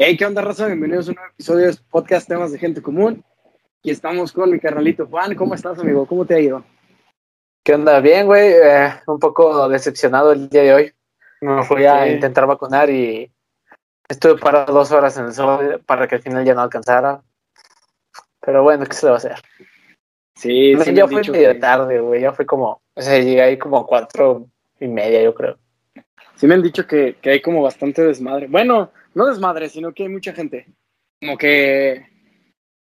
Hey, ¿qué onda, raza? Bienvenidos a un nuevo episodio de podcast Temas de Gente Común. Y estamos con mi carnalito Juan. ¿Cómo estás, amigo? ¿Cómo te ha ido? ¿Qué onda? Bien, güey. Eh, un poco decepcionado el día de hoy. Me fui a intentar vacunar y estuve parado dos horas en el sol para que al final ya no alcanzara. Pero bueno, ¿qué se le va a hacer? Sí, sí. Ya fue medio tarde, güey. Ya fue como, o sea, llegué ahí como cuatro y media, yo creo. Sí me han dicho que, que hay como bastante desmadre. Bueno, no desmadre, sino que hay mucha gente. Como que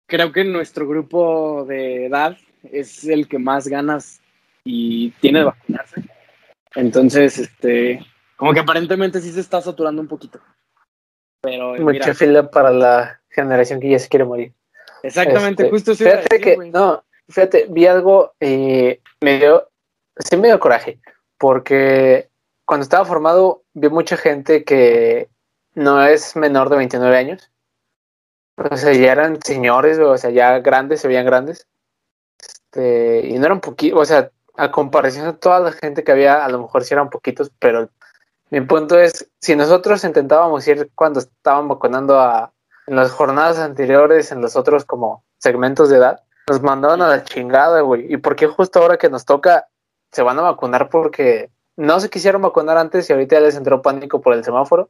creo que nuestro grupo de edad es el que más ganas y tiene de vacunarse. Entonces, este, como que aparentemente sí se está saturando un poquito. Pero mucha fila para la generación que ya se quiere morir. Exactamente, Este, justo. Fíjate que, no, fíjate, vi algo y me dio, sí me dio coraje, porque cuando estaba formado vi mucha gente que no es menor de 29 años. O sea, ya eran señores, o sea, ya grandes, se veían grandes. Este, y no eran poquitos, o sea, a comparación de toda la gente que había, a lo mejor sí eran poquitos, pero mi punto es, si nosotros intentábamos ir cuando estaban vacunando a, en las jornadas anteriores, en los otros como segmentos de edad, nos mandaban a la chingada, güey. ¿Y por qué justo ahora que nos toca se van a vacunar porque no se quisieron vacunar antes y ahorita ya les entró pánico por el semáforo?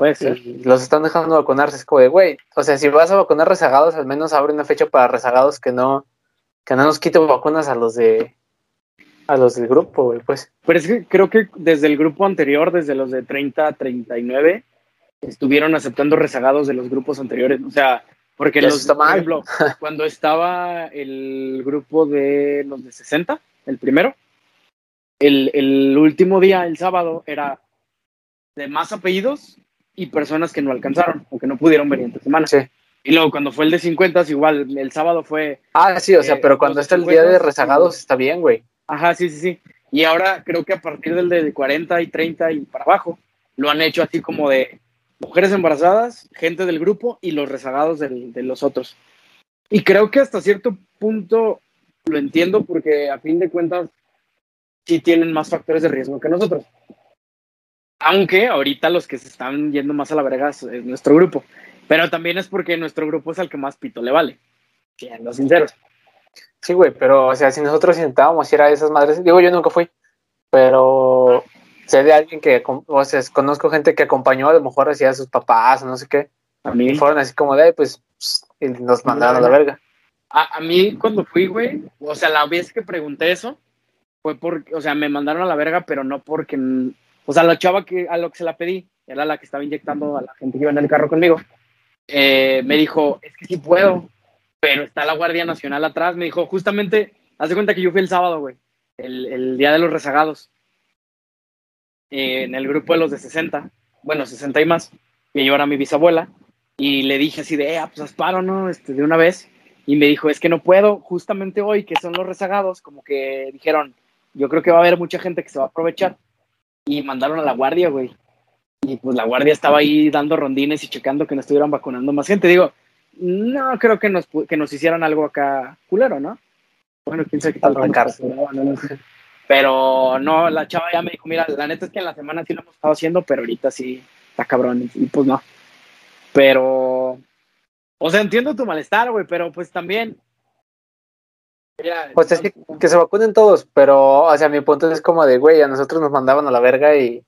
Puede ser. Y los están dejando vacunarse. Es como de, güey, o sea, si vas a vacunar rezagados, al menos abre una fecha para rezagados que no, que no nos quiten vacunas a los de a los del grupo, güey, pues. Pero es que creo que desde el grupo anterior, desde los de 30 a 39, estuvieron aceptando rezagados de los grupos anteriores. O sea, porque los, está por ejemplo, cuando estaba el grupo de los de 60, el primero, el, el último día, el sábado, era de más apellidos y personas que no alcanzaron o que no pudieron venir entre semana. Sí. Y luego cuando fue el de 50, igual, el sábado fue Ah, sí, o sea, Eh, pero cuando está el día de 50, rezagados está bien, güey. Ajá, sí, sí, sí. Y ahora creo que a partir del de 40 y 30 y para abajo, lo han hecho así como de mujeres embarazadas, gente del grupo y los rezagados del- de los otros. Y creo que hasta cierto punto lo entiendo porque a fin de cuentas sí tienen más factores de riesgo que nosotros. Aunque ahorita los que se están yendo más a la verga es es nuestro grupo. Pero también es porque nuestro grupo es al que más pito le vale. Siendo sinceros. Sí, güey, pero, o sea, si nosotros intentábamos ir a esas madres, digo, yo nunca fui, pero sé de alguien que, o sea, conozco gente que acompañó a lo mejor hacia sus papás no sé qué, A mí. y fueron así como de, "Ay, pues, pss", y nos mandaron a la verga. A, a mí cuando fui, güey, o sea, la vez que pregunté eso, fue porque, o sea, me mandaron a la verga, pero no porque, o sea, la chava que a lo que se la pedí, era la que estaba inyectando a la gente que iba en el carro conmigo, eh, me dijo, es que sí puedo, pero está la Guardia Nacional atrás, me dijo, justamente, haz de cuenta que yo fui el sábado, güey, el, el día de los rezagados, eh, en el grupo de los de 60, bueno, 60 y más, que yo era mi bisabuela, y le dije así de, eh, pues haz paro, ¿no? Este, de una vez, y me dijo, es que no puedo, justamente hoy, que son los rezagados, como que dijeron, yo creo que va a haber mucha gente que se va a aprovechar. Y mandaron a la guardia, güey. Y pues la guardia estaba ahí dando rondines y checando que no estuvieran vacunando más gente. Digo, no creo que nos, que nos hicieran algo acá culero, ¿no? Bueno, quién sabe qué tal. Pero no, la chava ya me dijo, mira, la neta es que en la semana sí lo hemos estado haciendo, pero ahorita sí está cabrón. Y pues no. Pero, o sea, entiendo tu malestar, güey, pero pues también. Mira, Pues es que, que se vacunen todos, pero, o sea, mi punto es como de, güey, a nosotros nos mandaban a la verga y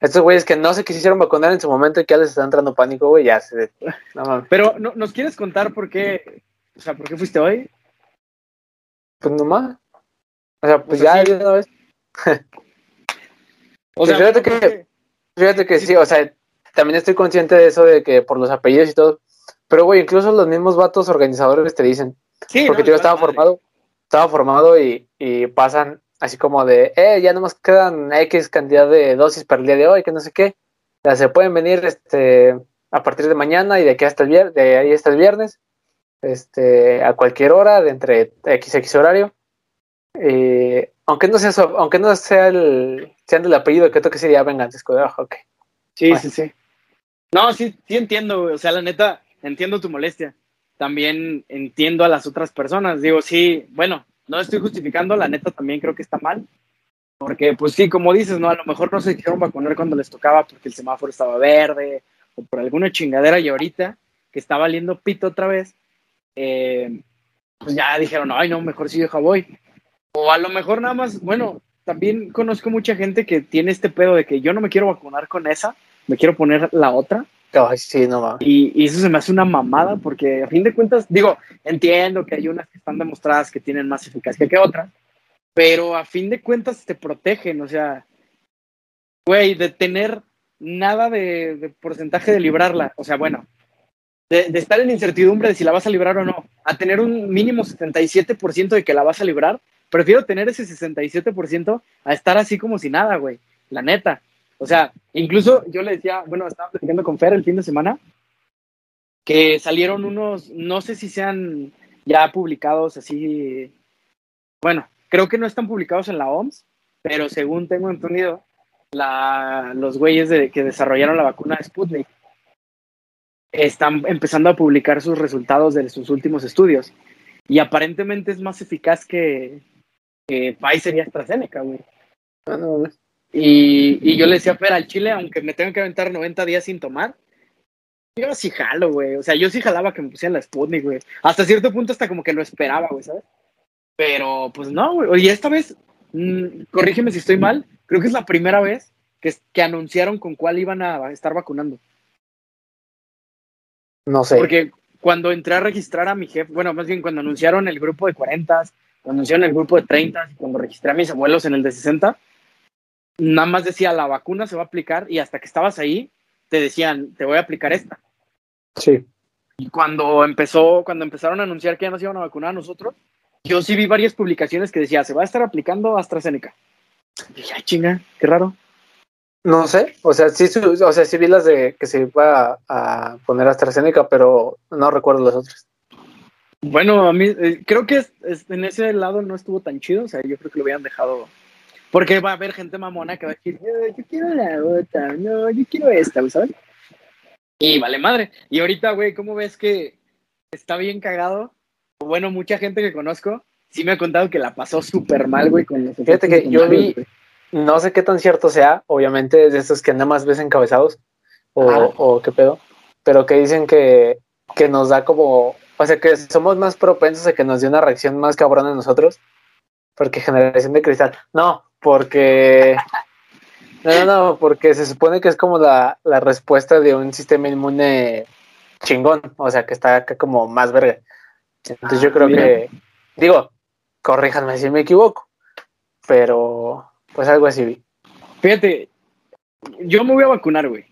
estos güeyes que no se quisieron vacunar en su momento y que ya les está entrando pánico, güey, ya se... No mames. Pero, ¿no, ¿nos quieres contar por qué? O sea, ¿por qué fuiste hoy? Pues nomás. O sea, pues O sea, ya sí. de una vez. O sea, fíjate ¿por que-? Fíjate que sí, o sea, también estoy consciente de eso de que por los apellidos y todo. Pero, güey, incluso los mismos vatos organizadores te dicen, Sí, porque no, yo estaba madre. formado, estaba formado y, y pasan así como de, eh, ya nomás quedan X cantidad de dosis para el día de hoy, que no sé qué. Ya se pueden venir este a partir de mañana y de aquí hasta el viernes, de ahí hasta el viernes, este, a cualquier hora, de entre X X horario. Eh, aunque no sea aunque no sea el, sean del apellido que toque sería vengan, es como de, "Ah, ok. Sí, Bueno. sí, sí. No, sí, sí entiendo, güey. O sea, la neta, entiendo tu molestia. También entiendo a las otras personas. Digo, sí, bueno, no estoy justificando, la neta también creo que está mal. Porque, pues sí, como dices, ¿no? A lo mejor no se quisieron vacunar cuando les tocaba porque el semáforo estaba verde o por alguna chingadera y ahorita que está valiendo pito otra vez, eh, pues ya dijeron, ay, no, mejor si deja voy. O a lo mejor nada más, bueno, también conozco mucha gente que tiene este pedo de que yo no me quiero vacunar con esa, me quiero poner la otra. Y, eso se me hace una mamada porque a fin de cuentas, digo, entiendo que hay unas que están demostradas que tienen más eficacia que otras, pero a fin de cuentas te protegen, o sea, güey, de tener nada de, de, porcentaje de librarla, o sea, bueno, de, de, estar en incertidumbre de si la vas a librar o no, a tener un mínimo 77% de que la vas a librar, prefiero tener ese 67% a estar así como si nada, güey, la neta. O sea, incluso yo le decía, bueno, estaba platicando con Fer el fin de semana, que salieron unos, no sé si sean ya publicados así, bueno, creo que no están publicados en la OMS, pero según tengo entendido, la, los güeyes de, que desarrollaron la vacuna de Sputnik están empezando a publicar sus resultados de sus últimos estudios. Y aparentemente es más eficaz que, que Pfizer y AstraZeneca, güey. Ah, no, y, y, yo le decía, pero al Chile, aunque me tengan que aventar 90 días sin tomar, yo sí jalo, güey. O sea, yo sí jalaba que me pusieran la Sputnik, güey. Hasta cierto punto hasta como que lo esperaba, güey, ¿sabes? Pero, pues no, güey. Y esta vez, mmm, corrígeme si estoy mal, creo que es la primera vez que, que anunciaron con cuál iban a estar vacunando. No sé. Porque cuando entré a registrar a mi jefe, bueno, más bien cuando anunciaron el grupo de 40, cuando anunciaron el grupo de 30, y cuando registré a mis abuelos en el de 60, nada más decía la vacuna se va a aplicar y hasta que estabas ahí te decían te voy a aplicar esta. Sí. Y cuando empezó, cuando empezaron a anunciar que ya nos iban a vacunar a nosotros, yo sí vi varias publicaciones que decía se va a estar aplicando AstraZeneca. Y dije, ay chinga, qué raro. No sé, o sea, sí, o sea, sí vi las de que se iba a, a poner AstraZeneca, pero no recuerdo las otras. Bueno, a mí eh, creo que es, es, en ese lado no estuvo tan chido, o sea, yo creo que lo habían dejado porque va a haber gente mamona que va a decir, yo, yo quiero la otra, no, yo quiero esta, ¿sabes? Y vale madre. Y ahorita, güey, ¿cómo ves que está bien cagado? Bueno, mucha gente que conozco sí me ha contado que la pasó súper mal, güey, con los Fíjate que yo vi, no sé qué tan cierto sea, obviamente de estos que nada más ves encabezados, o, ah. o qué pedo, pero que dicen que, que nos da como, o sea, que somos más propensos a que nos dé una reacción más cabrona a nosotros, porque generación de cristal. No, porque. No, no, no, porque se supone que es como la, la respuesta de un sistema inmune chingón, o sea, que está acá como más verga. Entonces yo creo que, digo, corríjanme si me equivoco, pero pues algo así vi. Fíjate, yo me voy a vacunar, güey.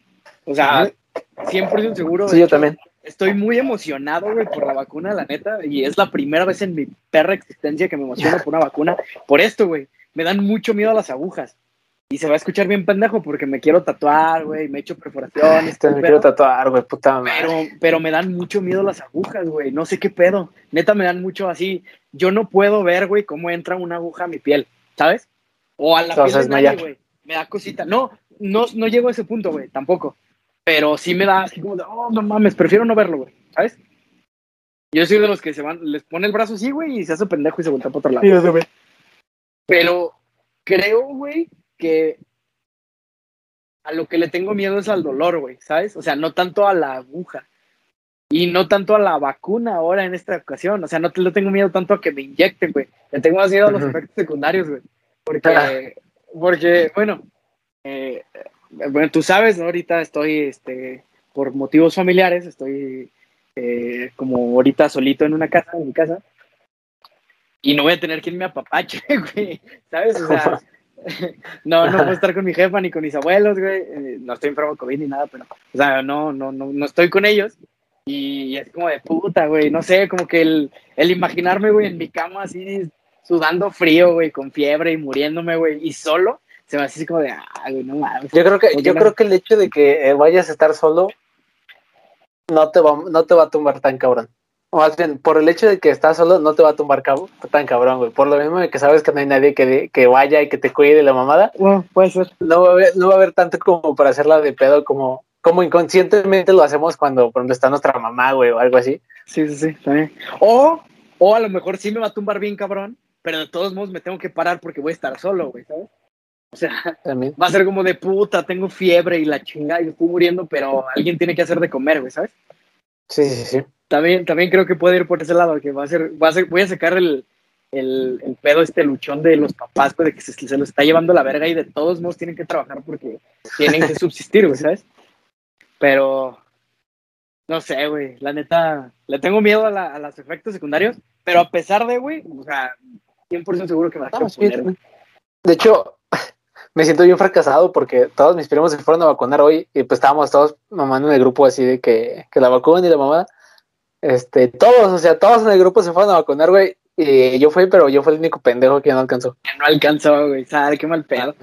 O sea, 100% seguro. Sí, yo también. Estoy muy emocionado, güey, por la vacuna, la neta, y es la primera vez en mi perra existencia que me emociono por una vacuna. Por esto, güey me dan mucho miedo a las agujas. Y se va a escuchar bien pendejo porque me quiero tatuar, güey, me he hecho perforaciones. Te me quiero tatuar, güey, puta madre. Pero, pero me dan mucho miedo las agujas, güey, no sé qué pedo. Neta me dan mucho así. Yo no puedo ver, güey, cómo entra una aguja a mi piel, ¿sabes? O a la Entonces, piel güey. Me da cosita. No, no, no llego a ese punto, güey, tampoco. Pero sí me da así como de, oh, no mames, prefiero no verlo, güey, ¿sabes? Yo soy de los que se van, les pone el brazo así, güey, y se hace pendejo y se vuelve para otro lado. Sí. Pero creo, güey, que a lo que le tengo miedo es al dolor, güey, ¿sabes? O sea, no tanto a la aguja. Y no tanto a la vacuna ahora en esta ocasión. O sea, no te lo tengo miedo tanto a que me inyecten, güey. Le tengo más miedo a los efectos secundarios, güey. Porque, porque bueno, eh, bueno, tú sabes, ¿no? Ahorita estoy, este, por motivos familiares, estoy eh, como ahorita solito en una casa, en mi casa y no voy a tener que irme a papache, güey, ¿sabes? O sea, no, no puedo estar con mi jefa ni con mis abuelos, güey, eh, no estoy enfermo de COVID ni nada, pero, o sea, no, no, no, no estoy con ellos y es como de puta, güey, no sé, como que el, el imaginarme, güey, en mi cama así, sudando frío, güey, con fiebre y muriéndome, güey, y solo, se me hace así como de, ah, güey, no mames. Yo creo que, yo no? creo que el hecho de que eh, vayas a estar solo no te va, no te va a tumbar tan cabrón. O más bien, por el hecho de que estás solo, no te va a tumbar cabo, tan cabrón, güey. Por lo mismo de que sabes que no hay nadie que, que vaya y que te cuide de la mamada. Bueno, puede ser. No va, a haber, no va a haber tanto como para hacerla de pedo, como, como inconscientemente lo hacemos cuando, por ejemplo, está nuestra mamá, güey, o algo así. Sí, sí, sí, también. O, o a lo mejor sí me va a tumbar bien cabrón, pero de todos modos me tengo que parar porque voy a estar solo, güey, ¿sabes? O sea, va a ser como de puta, tengo fiebre y la chinga y estoy muriendo, pero alguien tiene que hacer de comer, güey, ¿sabes? Sí, sí, sí. También, también creo que puede ir por ese lado, que va a ser, va a ser, voy a sacar el, el, el pedo, este luchón de los papás, pues, de que se, se lo está llevando la verga y de todos modos tienen que trabajar porque tienen que subsistir, güey, ¿sabes? Pero, no sé, güey, la neta, le tengo miedo a, la, a los efectos secundarios, pero a pesar de, güey, o sea, 100% seguro que me la quiero poner, güey. De hecho, me siento bien fracasado porque todos mis primos se fueron a vacunar hoy y pues estábamos todos mamando en el grupo así de que, que la vacunan y la mamá. Este, todos, o sea, todos en el grupo se fueron a vacunar, güey. Y yo fui, pero yo fui el único pendejo que no alcanzó. Que no alcanzó, güey, ¿sabes? Qué mal pedo.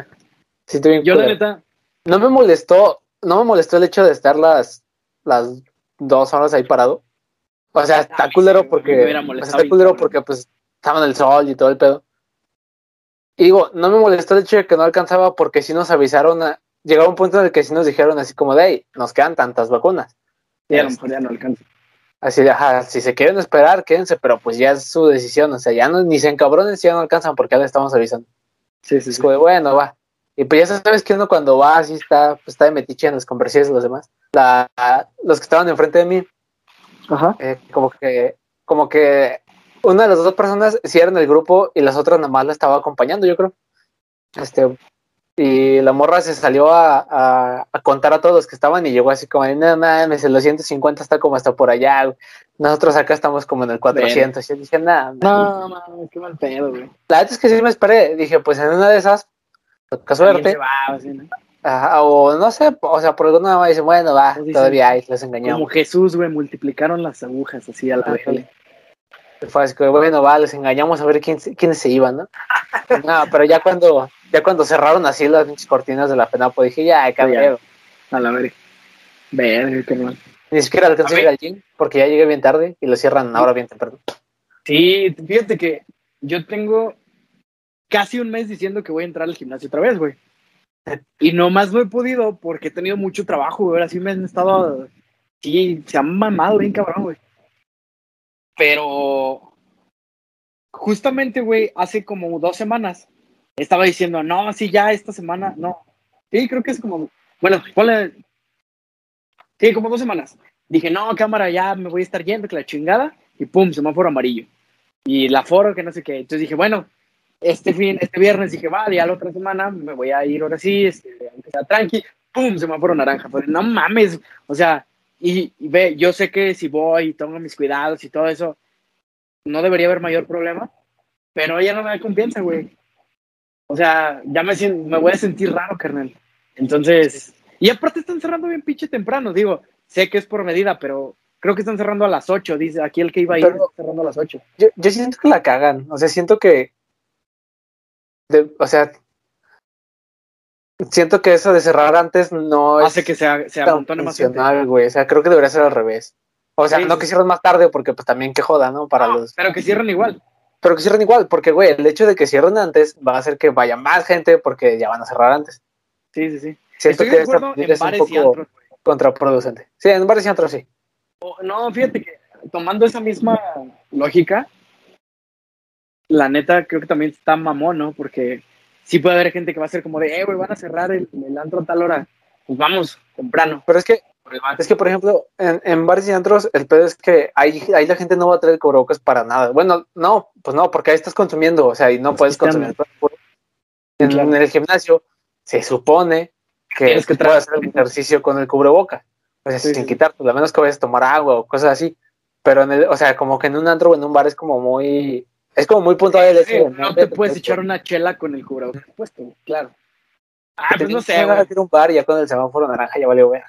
Sí, estoy bien Yo, la neta, No me molestó, no me molestó el hecho de estar las, las dos horas ahí parado. O sea, está culero sí, me porque, o sea, molestado está culero porque pues estaba en el sol y todo el pedo. Y digo, no me molestó el hecho de que no alcanzaba porque si nos avisaron, a, llegaba un punto en el que sí nos dijeron así como de, hey, nos quedan tantas vacunas. sí, a lo mejor ya no alcanza. Así de, ajá, si se quieren esperar, quédense, pero pues ya es su decisión, o sea, ya no, ni se encabronen si ya no alcanzan porque ya le estamos avisando. Sí, sí, Es sí. como bueno, va. Y pues ya sabes que uno cuando va así está, pues está de metiche en los conversaciones los demás. La, los que estaban enfrente de mí, Ajá. eh, como que, como que una de las dos personas sí era en el grupo y las otras nada más la estaba acompañando, yo creo. Este, y la morra se salió a, a, a contar a todos los que estaban y llegó así como, no mames, el 250 está como hasta por allá. Nosotros acá estamos como en el 400. Y yo dije, nada, No, mames, qué mal pedo, güey. la verdad es que sí me esperé. Dije, pues en una de esas, toca suerte. se va, así, ¿no? Ajá, o no sé, o sea, por alguna manera dicen, bueno, va, todavía hay, Como engañamos. Jesús, güey, multiplicaron las agujas así a la vez. Fue así que, bueno, va, les engañamos a ver quién, quiénes se iban, ¿no? no, pero ya cuando, ya cuando cerraron así las pinches cortinas de la penapo, dije, ya, cabrón. A la verga. Verga, qué mal. Ni siquiera alcancé A a ir al gym, porque ya llegué bien tarde y lo cierran ahora bien temprano. Sí, fíjate que yo tengo casi un mes diciendo que voy a entrar al gimnasio otra vez, güey. Y nomás no he podido porque he tenido mucho trabajo, güey. Ahora sí me han estado. Sí, se han mamado bien cabrón, güey. Pero. Justamente, güey, hace como dos semanas estaba diciendo, no, sí, ya esta semana, no. Sí, creo que es como. Bueno, ponle. Sí, como dos semanas. Dije, no, cámara, ya me voy a estar yendo, que la chingada. Y pum, semáforo amarillo. Y la foro, que no sé qué. Entonces dije, bueno, este fin, este viernes dije, vale, ya la otra semana me voy a ir ahora sí, este, aunque sea tranqui, pum, semáforo naranja. Pues, no mames, o sea, y, y ve, yo sé que si voy y tomo mis cuidados y todo eso, no debería haber mayor problema, pero ella no me da confianza, güey. O sea, ya me, me voy a sentir raro, carnal. Entonces, y aparte están cerrando bien pinche temprano, digo, sé que es por medida, pero creo que están cerrando a las 8, dice aquí el que iba a ir, Pero- cerrando a las 8. Yo, yo siento que la cagan, o sea, siento que, de- o sea, siento que eso de cerrar antes no Hace es que se, se tan funcional, güey, o sea, creo que debería ser al revés. O sea, Sí, no que cierren más tarde porque pues también que joda, ¿no? Para No, los Pero que cierren igual. pero que cierren igual, porque, güey, el hecho de que cierren antes va a hacer que vaya más gente porque ya van a cerrar antes. Sí, sí, sí. Siento Estoy que de en es un y poco antros, contraproducente. Sí, en bares y antros sí. No, fíjate que tomando esa misma lógica, la neta creo que también está mamón, ¿no? Porque sí puede haber gente que va a ser como de, eh, güey, van a cerrar el, el antro a tal hora. Pues vamos, temprano. Pero es que, el es que por ejemplo, en, en bares y antros, el pedo es que ahí, ahí la gente no va a traer cubrebocas para nada. Bueno, no, pues no, porque ahí estás consumiendo, o sea, y no puedes consumir. En, Claro. en el gimnasio se supone que, Tienes que puedes hacer un ejercicio con el cubreboca, o sea, Sí, sin sí. quitártelo, a menos que vayas a tomar agua o cosas así. Pero en el, o sea, como que en un antro o en un bar es como muy, es como muy puntual no te puedes echar una chela con el cubrebocas puesto, claro. Ah, pues no sé, ir a un bar y ya con el semáforo naranja ya valió verga.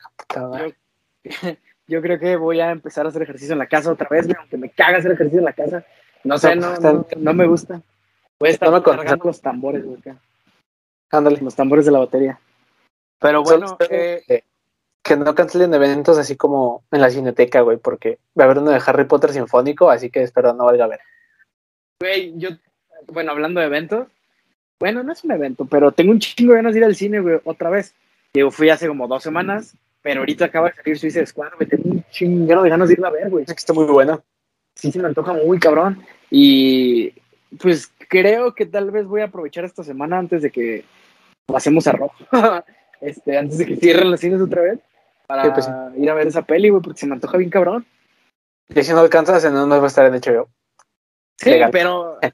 Yo creo que voy a empezar a hacer ejercicio en la casa otra vez, aunque me caga hacer ejercicio en la casa. No sé, no, no, no me gusta. Voy a estar No cargando los tambores, güey. Ándale. Los tambores de la batería. Pero bueno, espero eh, que, que no cancelen eventos así como en la cineteca, güey, porque va a haber uno de Harry Potter sinfónico, así que espero no valga ver. Güey, yo, bueno, hablando de eventos, bueno, no es un evento, pero tengo un chingo de ganas de ir al cine, güey, otra vez. Digo, fui hace como dos semanas, pero ahorita acaba de salir Suicide Squad, güey, tengo un chingo de ganas de irla a ver, güey. Es que está muy bueno. sí se me antoja muy cabrón. Y pues creo que tal vez voy a aprovechar esta semana antes de que pasemos a rojo. este, antes de que cierren los cines otra vez. Para pues ir a ver esa peli, güey, porque se me antoja bien cabrón. Y si no alcanzas, en no va a estar en HBO. Sí, pero eh,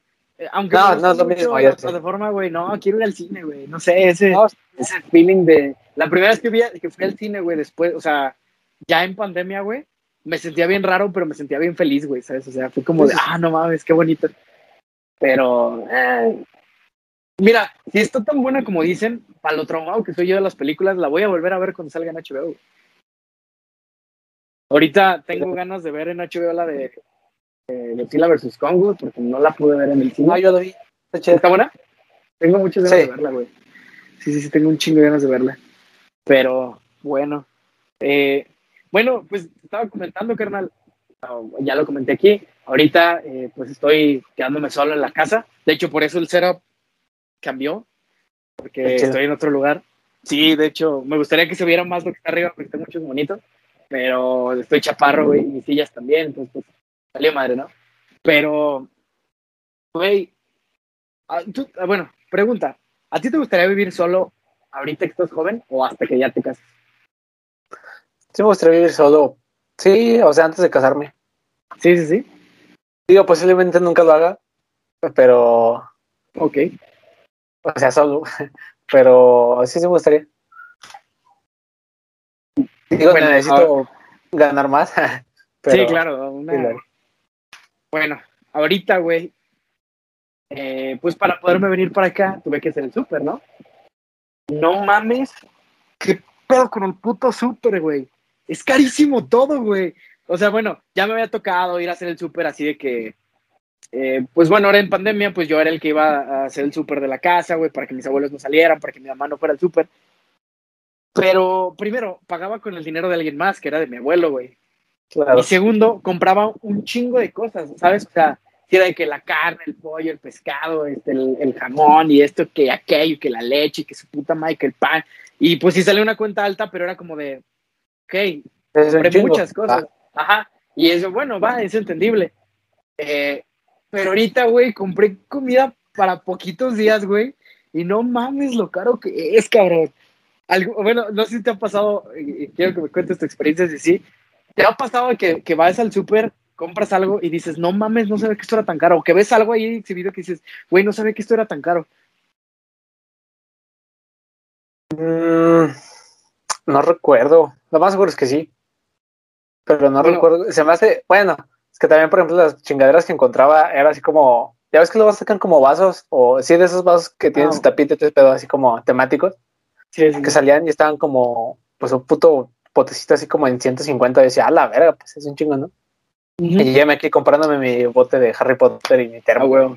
aunque no, no es lo mismo, ya de forma, güey, no, quiero ir al cine, güey, no sé, ese, ese feeling de la primera vez que, vi, que fui al cine, güey, después, o sea, ya en pandemia, güey, me sentía bien raro, pero me sentía bien feliz, güey, ¿sabes? O sea, fue como de, ah, no mames, qué bonito. Pero, eh, mira, si está tan buena como dicen, para lo traumado que soy yo de las películas, la voy a volver a ver cuando salga en HBO. Ahorita tengo ganas de ver en HBO la de eh, Godzilla vs. Kong, porque no la pude ver en el cine. Ah, yo la vi. ¿Está, buena? Tengo muchas ganas de verla, güey. Sí, sí, sí, tengo un chingo de ganas de verla. Pero, bueno. Eh, bueno, pues estaba comentando, carnal. Ya lo comenté aquí. Ahorita, eh, pues estoy quedándome solo en la casa. De hecho, por eso el setup cambió. Porque estoy en otro lugar. Sí, de hecho, me gustaría que se viera más lo que está arriba, porque está mucho bonito pero estoy chaparro, güey, y mis sillas también, entonces pues salió madre, ¿no? Pero, güey, ah, ah, bueno, pregunta, ¿a ti te gustaría vivir solo ahorita que estás joven o hasta que ya te cases? Sí, me gustaría vivir solo, sí, o sea, antes de casarme. Sí, sí, sí. Digo, posiblemente nunca lo haga, pero... Ok. O sea, solo, pero sí, sí me gustaría. Digo, bueno, necesito ganar más. sí, claro, Bueno, ahorita, güey, eh, pues para poderme venir para acá tuve que hacer el súper, ¿no? No mames, qué pedo con el puto súper, güey. Es carísimo todo, güey. O sea, bueno, ya me había tocado ir a hacer el súper así de que, eh, pues bueno, ahora en pandemia, pues yo era el que iba a hacer el súper de la casa, güey, para que mis abuelos no salieran, para que mi mamá no fuera al súper. Pero primero, pagaba con el dinero de alguien más, que era de mi abuelo, güey. Y segundo, compraba un chingo de cosas, ¿sabes? O sea, si era de que la carne, el pollo, el pescado, este, el, jamón y esto, que aquello, que la leche, que su puta madre, que el pan. Y pues sí salió una cuenta alta, pero era como de, ok, compré muchas cosas. Ajá. Y eso, bueno, va, es entendible. Eh, pero ahorita, güey, compré comida para poquitos días, güey. Y no mames lo caro que es, cabrón bueno, no sé si te ha pasado, quiero que me cuentes tu experiencia, si sí, ¿te ha pasado que, que vas al súper, compras algo y dices, no mames, no sabía que esto era tan caro? O que ves algo ahí exhibido que dices, güey, no sabía que esto era tan caro. Mm, no recuerdo. Lo más seguro es que sí. Pero no recuerdo. Se me hace, bueno, es que también, por ejemplo, las chingaderas que encontraba era así como, ya ves que luego sacan como vasos, o sí, de esos vasos que tienen ah. su tapita, pero así como temáticos que salían y estaban como, pues un puto potecito así como en 150. Y decía, a la verga, pues es un chingo, ¿no? Y ya me aquí comprándome mi bote de Harry Potter y mi termo. Ah,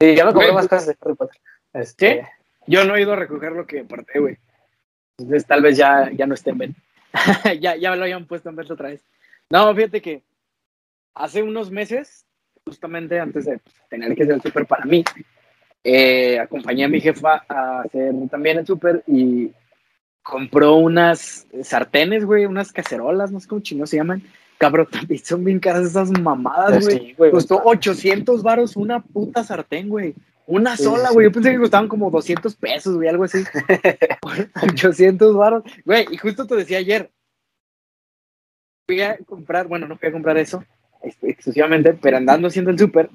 y ya me compré más cosas de Harry Potter. Este... Yo no he ido a recoger lo que aparté, güey. Entonces tal vez ya, ya no esté en venta. ya, ya me lo hayan puesto en venta otra vez. No, fíjate que hace unos meses, justamente antes de tener que hacer el súper para mí, eh, acompañé a mi jefa a hacer también el súper y compró unas sartenes, güey, unas cacerolas, no sé cómo chingados se llaman. Cabrón, también son bien caras esas mamadas, güey. Costó 800 varos una puta sartén, güey. Una sola, güey. Yo pensé que costaban como 200 pesos, güey, algo así. 800 varos. Güey, y justo te decía ayer. Fui a comprar, bueno, no fui a comprar eso exclusivamente, pero andando haciendo el súper,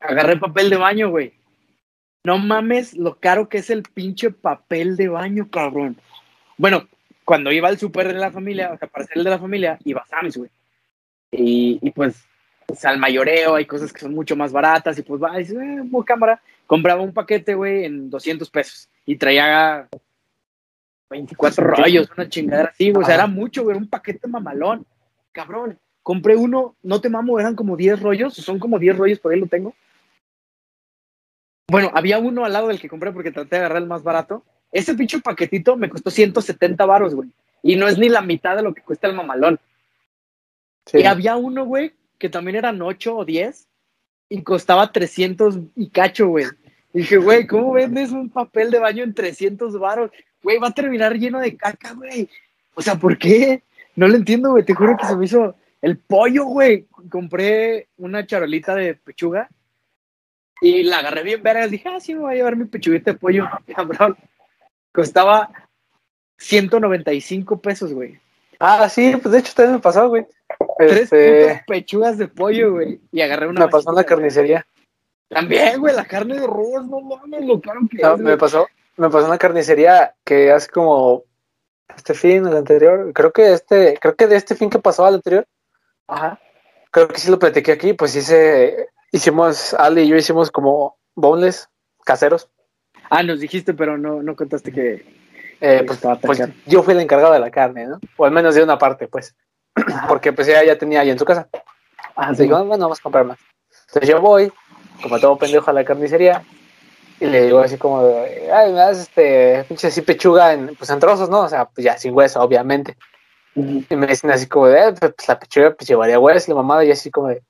agarré papel de baño, güey. No mames lo caro que es el pinche papel de baño, cabrón. Bueno, cuando iba al súper de la familia, o sea, para ser el de la familia, iba a Sam's, güey. Y, y pues, pues, al mayoreo hay cosas que son mucho más baratas y pues va, y dice, eh, cámara. Compraba un paquete, güey, en 200 pesos y traía 24 rollos, una chingadera así, güey. O sea, era mucho, güey, un paquete mamalón. Cabrón, compré uno, no te mamo, eran como 10 rollos, son como 10 rollos, por ahí lo tengo. Bueno, había uno al lado del que compré porque traté de agarrar el más barato. Ese pinche paquetito me costó 170 varos, güey. Y no es ni la mitad de lo que cuesta el mamalón. Y había uno, güey, que también eran 8 o 10 y costaba 300 y cacho, güey. dije, güey, ¿cómo vendes un papel de baño en 300 varos? Güey, va a terminar lleno de caca, güey. O sea, ¿por qué? No lo entiendo, güey. Te juro que se me hizo el pollo, güey. Compré una charolita de pechuga Y la agarré bien vergas. Dije, ah, sí, me voy a llevar mi pechuguita de pollo, cabrón. Costaba 195 pesos, güey. Ah, sí, pues de hecho también me pasó, güey. Tres Este, putas pechugas de pollo, güey. Y agarré una. me pasó en la carnicería. También, güey, la carne de ros, no mames, lo caro que No, es, me güey. pasó, me pasó en la carnicería que hace como este fin, el anterior, creo que este, creo que de este fin que pasó al anterior, Ajá. creo que sí lo platiqué aquí, pues hice, hicimos, Ali y yo hicimos como boneless caseros. Ah, nos dijiste, pero no, no contaste que. Eh, pues, pues yo fui el encargado de la carne, ¿no? O al menos de una parte, pues, porque pues ella ya tenía ahí en su casa. Ah, Entonces digo, bueno, vamos a comprar más. Entonces yo voy, como todo pendejo a la carnicería, y le digo así como, ay, me das este, pinche así pechuga en, pues en trozos, ¿no? O sea, pues ya sin hueso, obviamente. Y me dicen así como de, "Eh, pues la pechuga pues llevaría hueso, la mamada, y así como de,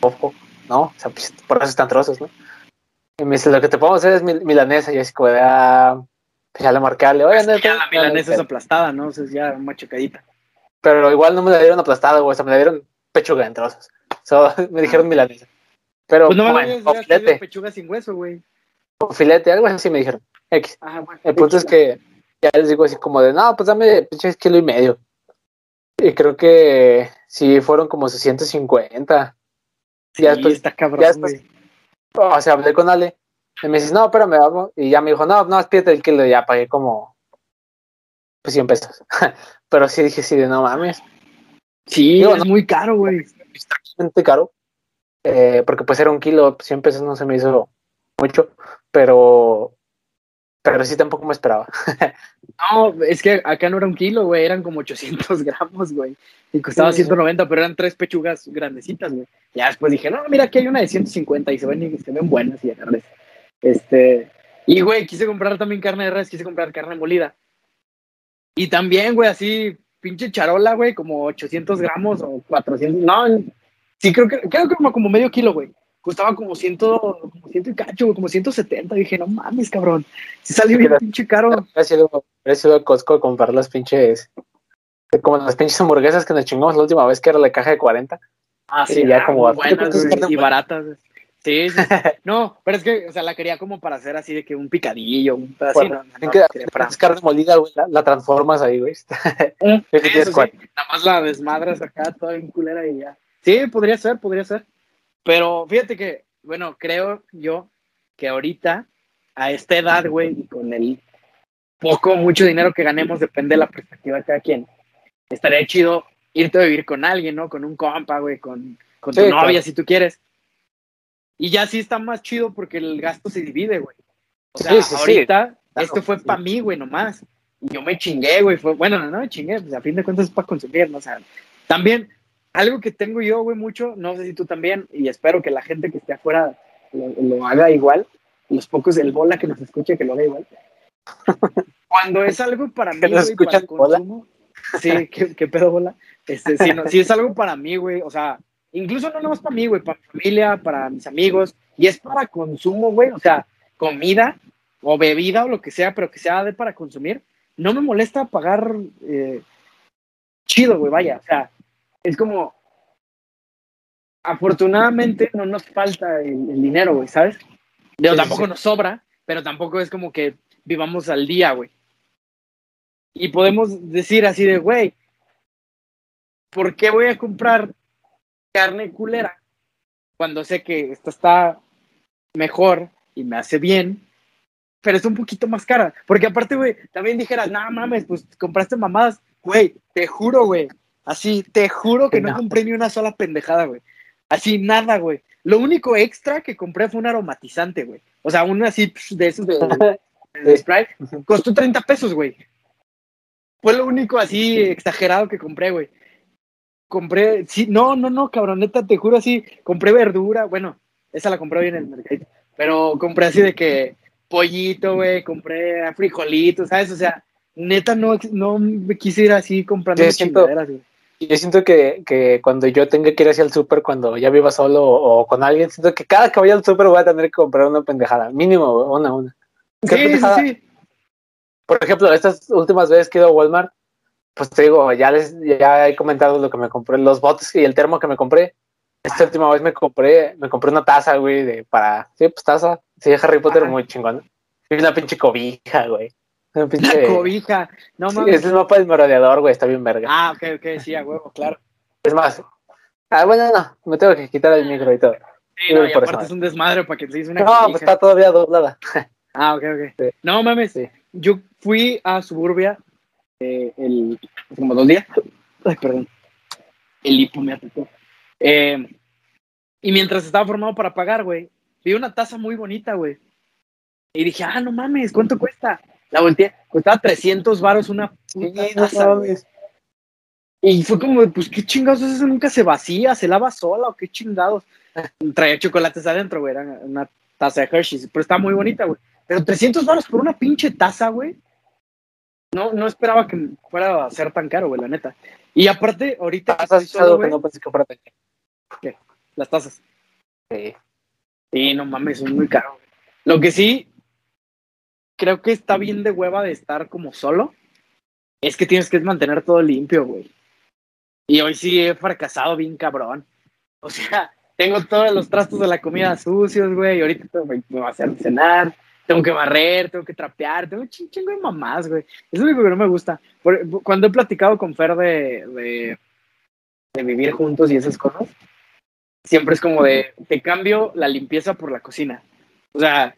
ojo, ¿no? O sea, pues por eso están trozos, ¿no? Y me dice, lo que te podemos hacer es mil- milanesa, y así como de, ah, pues ya le marcarle, oye, no, Ya la milanesa no, es aplastada, ¿no? O sea, es ya machacadita. Pero igual no me la dieron aplastada, güey, o sea, me la dieron pechuga en trozos. So, me dijeron milanesa. Pero, Pues no me bueno, o filete. pechuga sin hueso, güey. o filete, algo así me dijeron. X. Ajá, bueno. El punto es que ya les digo así como de, no, pues dame pinches kilo y medio. Y creo que sí fueron como 650. Sí, ya después- está cabrón, ya después-. O sea, hablé con Ale. Y me dice, no, espérame, vamos. Y ya me dijo, no, no, pídete el kilo. Y ya pagué como, pues 100 pesos. Pero sí dije, sí, de no mames. Sí, Digo, es no. muy caro, güey. Bastante caro. Eh, porque pues era un kilo, 100 pesos no se me hizo mucho. Pero, pero sí tampoco me esperaba. No, es que acá no era un kilo, güey, eran como 800 gramos, güey. Y costaba Sí, sí. 190, pero eran tres pechugas grandecitas, güey. Ya después dije, no, mira, aquí hay una de 150 y se ven, se ven buenas y agarré. Este, y güey, quise comprar también carne de res, quise comprar carne molida. Y también, güey, así, pinche charola, güey, como 800 gramos o 400, no, sí, creo que, creo que como, como medio kilo, güey. Costaba como ciento, como ciento y cacho, como 170. Dije, no mames, cabrón. Si salió bien pinche caro. He sido, he sido a Costco a comprar las pinches, como las pinches hamburguesas que nos chingamos la última vez que era la caja de 40. Ah, sí, ya como muy a- buenas, ¿Cuánto güey, cuesta y baratas. Sí, sí, sí. No, pero es que, o sea, la quería como para hacer así de que un picadillo, un pedacito. Bueno, no, no, en que no, quería para- es carne molida, güey, la, la transformas ahí, güey. Eso sí, nada más la desmadras acá, toda bien culera y ya. Sí, podría ser, podría ser. Pero fíjate que, bueno, creo yo que ahorita, a esta edad, güey, y con el poco mucho dinero que ganemos, depende de la perspectiva de cada quien, estaría chido irte a vivir con alguien, ¿no? Con un compa, güey, con, con tu Sí, novia, claro. si tú quieres. Y ya sí está más chido porque el gasto se divide, güey. O sea, Sí, sí, sí. ahorita, Claro, esto fue para mí, güey, nomás. Y yo me chingué, güey. Fue, bueno, no, no me chingué, pues a fin de cuentas es para consumir, ¿no? O sea, también, algo que tengo yo, güey, mucho, no sé si tú también, y espero que la gente que esté afuera lo, lo haga igual, los pocos del bola que nos escuche que lo haga igual. Cuando es algo para mí, güey, para escuchan, el bola. consumo, sí, ¿qué, qué pedo, bola? Este, sí, no, sí es algo para mí, güey, o sea, incluso no nomás para mí, güey, para mi familia, para mis amigos, y es para consumo, güey, o sea, comida o bebida o lo que sea, pero que sea de para consumir, no me molesta pagar eh, chido, güey, vaya, o sea, es como, afortunadamente no nos falta el, el dinero, güey, ¿sabes? Digo, Sí, tampoco sí. nos sobra, pero tampoco es como que vivamos al día, güey. Y podemos decir así de, güey, ¿por qué voy a comprar carne culera cuando sé que esta está mejor y me hace bien, pero es un poquito más cara? Porque aparte, güey, también dijeras, no mames, pues compraste mamadas, güey, te juro, güey, así, te juro que no, No. compré ni una sola pendejada, güey. Así, nada, güey. Lo único extra que compré fue un aromatizante, güey. O sea, uno así de esos de, de spray. Costó 30 pesos, güey. Fue lo único así exagerado que compré, güey. Compré, sí, no, no, no, cabroneta, te juro así, compré verdura, bueno, esa la compré hoy en el mercado, pero compré así de que pollito, güey, compré frijolitos, ¿sabes? O sea, neta no, no me quise ir así comprando chingaderas, güey. Yo siento que, que cuando yo tenga que ir hacia el súper, cuando ya viva solo o, o con alguien, siento que cada que vaya al súper voy a tener que comprar una pendejada, mínimo una, una. ¿Qué Sí, sí, pendejada? sí. Por ejemplo, estas últimas veces que he ido a Walmart, pues te digo, ya les ya he comentado lo que me compré, los botes y el termo que me compré. esta última vez me compré, me compré una taza, güey, de para, sí, pues taza, sí, Harry Potter Ajá. muy chingón. Y una pinche cobija, güey. La pinche, cobija. No Sí, mames. es el mapa del merodeador, güey, está bien verga. Ah, ok, ok, sí, a huevo, claro. Es más, ah, bueno, no, me tengo que quitar el micro y todo. Sí, Sí, no, y aparte eso. es un desmadre para que te hice una No, pues cobija. está todavía doblada. Ah, ok, ok. Sí. No mames, Sí. yo fui a Suburbia eh, el, como dos días. Ay, perdón. El hipo me atacó. Eh, y mientras estaba formado para pagar, güey, vi una taza muy bonita, güey. Y dije, ah, no mames, ¿cuánto cuesta? La volteé, costaba 300 varos una puta taza, güey. Y fue como, pues, ¿qué chingados es eso? Nunca se vacía, se lava sola o qué chingados. Traía chocolates adentro, güey, era una taza de Hershey's, pero está muy bonita, güey. Pero 300 varos por una pinche taza, güey. No, no esperaba que fuera a ser tan caro, güey, la neta. Y aparte, ahorita Tazas que no pensé que fuera tan las tazas. Sí. Sí, no mames, son muy caros. güey. Lo que sí, creo que está bien de hueva de estar como solo, es que tienes que mantener todo limpio, güey. Y hoy sí he fracasado bien cabrón. O sea, tengo todos los trastos de la comida sucios, güey, y ahorita tengo que me voy a hacer cenar, tengo que barrer, tengo que trapear, tengo un chin- chingo de mamás, güey. Es lo único que no me gusta. Por- cuando he platicado con Fer de, de, de vivir juntos y esas cosas, siempre es como de, te cambio la limpieza por la cocina. O sea,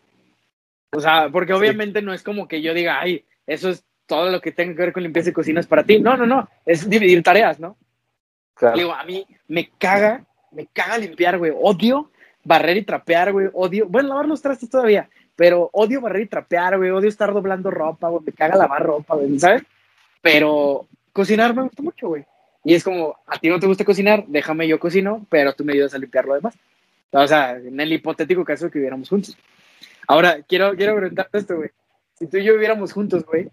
o sea, porque obviamente no es como que yo diga, ay, eso es todo lo que tenga que ver con limpieza y cocina es para ti. No, no, no, es dividir tareas, ¿no? Claro. Digo, a mí me caga, me caga limpiar, güey. Odio barrer y trapear, güey. Odio, bueno, lavar los trastes todavía, pero odio barrer y trapear, güey. Odio estar doblando ropa, güey. Me caga lavar ropa, güey, ¿sabes? Pero cocinar me gusta mucho, güey. Y es como, a ti no te gusta cocinar, déjame yo cocino, pero tú me ayudas a limpiar lo demás. O sea, en el hipotético caso que viviéramos juntos. Ahora, quiero, quiero preguntarte esto, güey. Si tú y yo viviéramos juntos, güey,